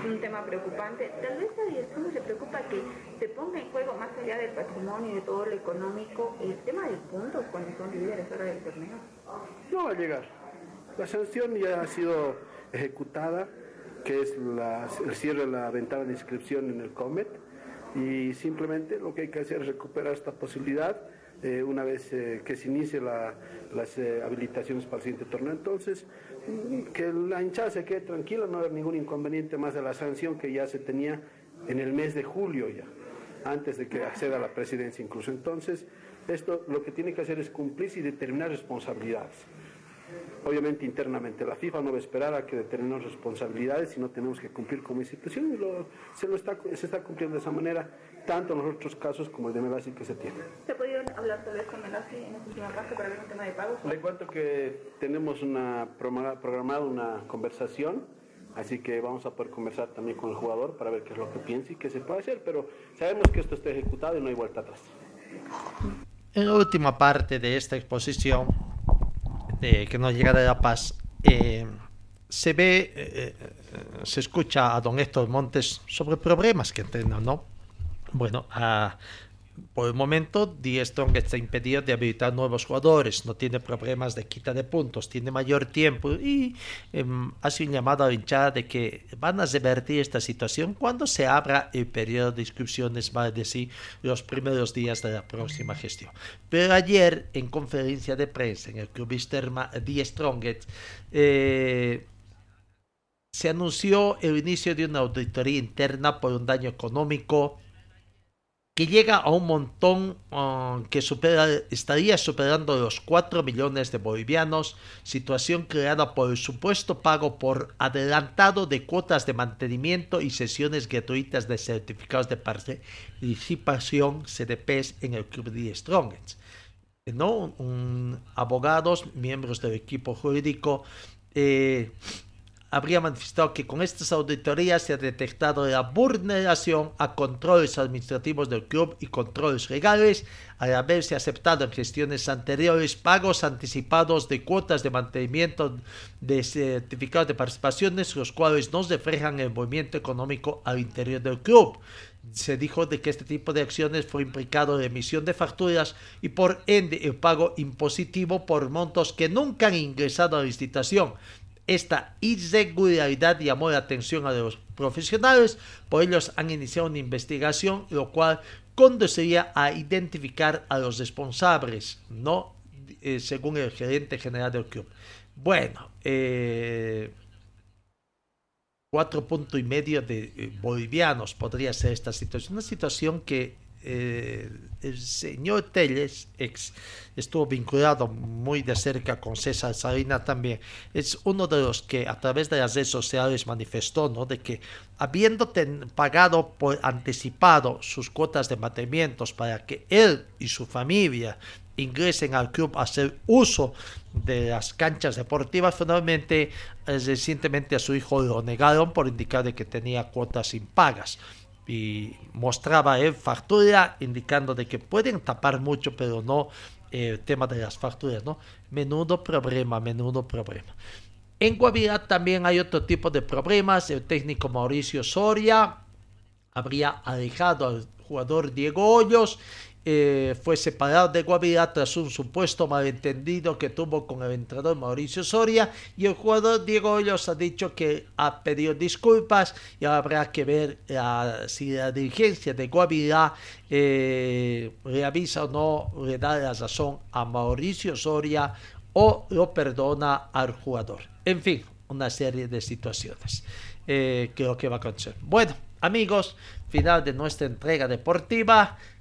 un tema preocupante. Tal vez la dirección se preocupa que se ponga en juego, más allá del patrimonio y de todo lo económico, el tema del punto cuando son líderes ahora del torneo. No va a llegar. La sanción ya ha sido ejecutada, que es la, el cierre de la ventana de inscripción en el COMET, y simplemente lo que hay que hacer es recuperar esta posibilidad eh, una vez eh, que se inicie la, las eh, habilitaciones para el siguiente torneo. Entonces, que la hinchada se quede tranquila, no haber ningún inconveniente más de la sanción que ya se tenía en el mes de julio ya, antes de que acceda a la presidencia incluso. Entonces, esto lo que tiene que hacer es cumplir y determinar responsabilidades. Obviamente internamente la FIFA no va a esperar a que determinemos responsabilidades, sino tenemos que cumplir como institución y lo, se, lo está, se está cumpliendo de esa manera, tanto en los otros casos como el de Melasi que se tiene. ¿Se pudieron hablar tal vez con Melasi en esta última parte para ver un tema de pagos? Le cuento que tenemos una programada una conversación, así que vamos a poder conversar también con el jugador para ver qué es lo que piensa y qué se puede hacer, pero sabemos que esto está ejecutado y no hay vuelta atrás. En la última parte de esta exposición, de que nos llega de La Paz, eh, se ve, eh, se escucha a don Héctor Montes sobre problemas que tengan, ¿no? Bueno, a, por el momento, Die Strong está impedido de habilitar nuevos jugadores, no tiene problemas de quita de puntos, tiene mayor tiempo y eh, hace un llamado a la hinchada de que van a revertir esta situación cuando se abra el periodo de inscripciones, vale decir, los primeros días de la próxima gestión. Pero ayer, en conferencia de prensa en el Club Isterma Die Strongest, eh, se anunció el inicio de una auditoría interna por un daño económico que llega a un montón uh, que supera, estaría superando los 4 millones de bolivianos, situación creada por el supuesto pago por adelantado de cuotas de mantenimiento y sesiones gratuitas de certificados de participación CDPs en el Club de Strongest. ¿No? Abogados, miembros del equipo jurídico, eh, habría manifestado que con estas auditorías se ha detectado la vulneración a controles administrativos del club y controles legales al haberse aceptado en gestiones anteriores pagos anticipados de cuotas de mantenimiento de certificados de participaciones, los cuales no reflejan el movimiento económico al interior del club. Se dijo de que este tipo de acciones fue implicado la emisión de facturas y por ende el pago impositivo por montos que nunca han ingresado a la licitación, esta irregularidad llamó la atención a los profesionales, por ellos han iniciado una investigación, lo cual conduciría a identificar a los responsables, ¿no? Eh, según el gerente general del club. Bueno, eh, cuatro puntos y medio de eh, bolivianos podría ser esta situación. Una situación que eh, el señor Telles, ex, estuvo vinculado muy de cerca con César Salina también, es uno de los que a través de las redes sociales manifestó, ¿no? De que habiendo pagado por anticipado sus cuotas de mantenimientos para que él y su familia ingresen al club a hacer uso de las canchas deportivas, finalmente eh, recientemente a su hijo lo negaron por indicar de que tenía cuotas impagas y mostraba él factura indicando de que pueden tapar mucho pero no eh, el tema de las facturas, ¿no? Menudo problema, menudo problema. En Guavirá también hay otro tipo de problemas. El técnico Mauricio Soria habría alejado al jugador Diego Hoyos eh, fue separado de Guavirá tras un supuesto malentendido que tuvo con el entrenador Mauricio Soria y el jugador Diego Hoyos ha dicho que ha pedido disculpas y habrá que ver si la dirigencia de Guavirá eh, le avisa o no, le da la razón a Mauricio Soria o lo perdona al jugador. En fin, una serie de situaciones eh, lo que va a acontecer. Bueno, amigos, final de nuestra entrega deportiva.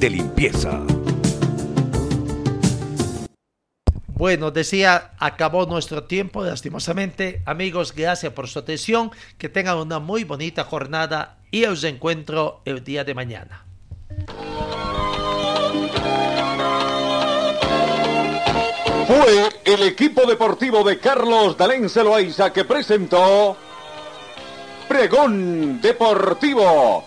De limpieza. Bueno, decía, acabó nuestro tiempo, lastimosamente. Amigos, gracias por su atención. Que tengan una muy bonita jornada y os encuentro el día de mañana. Fue el equipo deportivo de Carlos Dalén Celoaiza que presentó Pregón Deportivo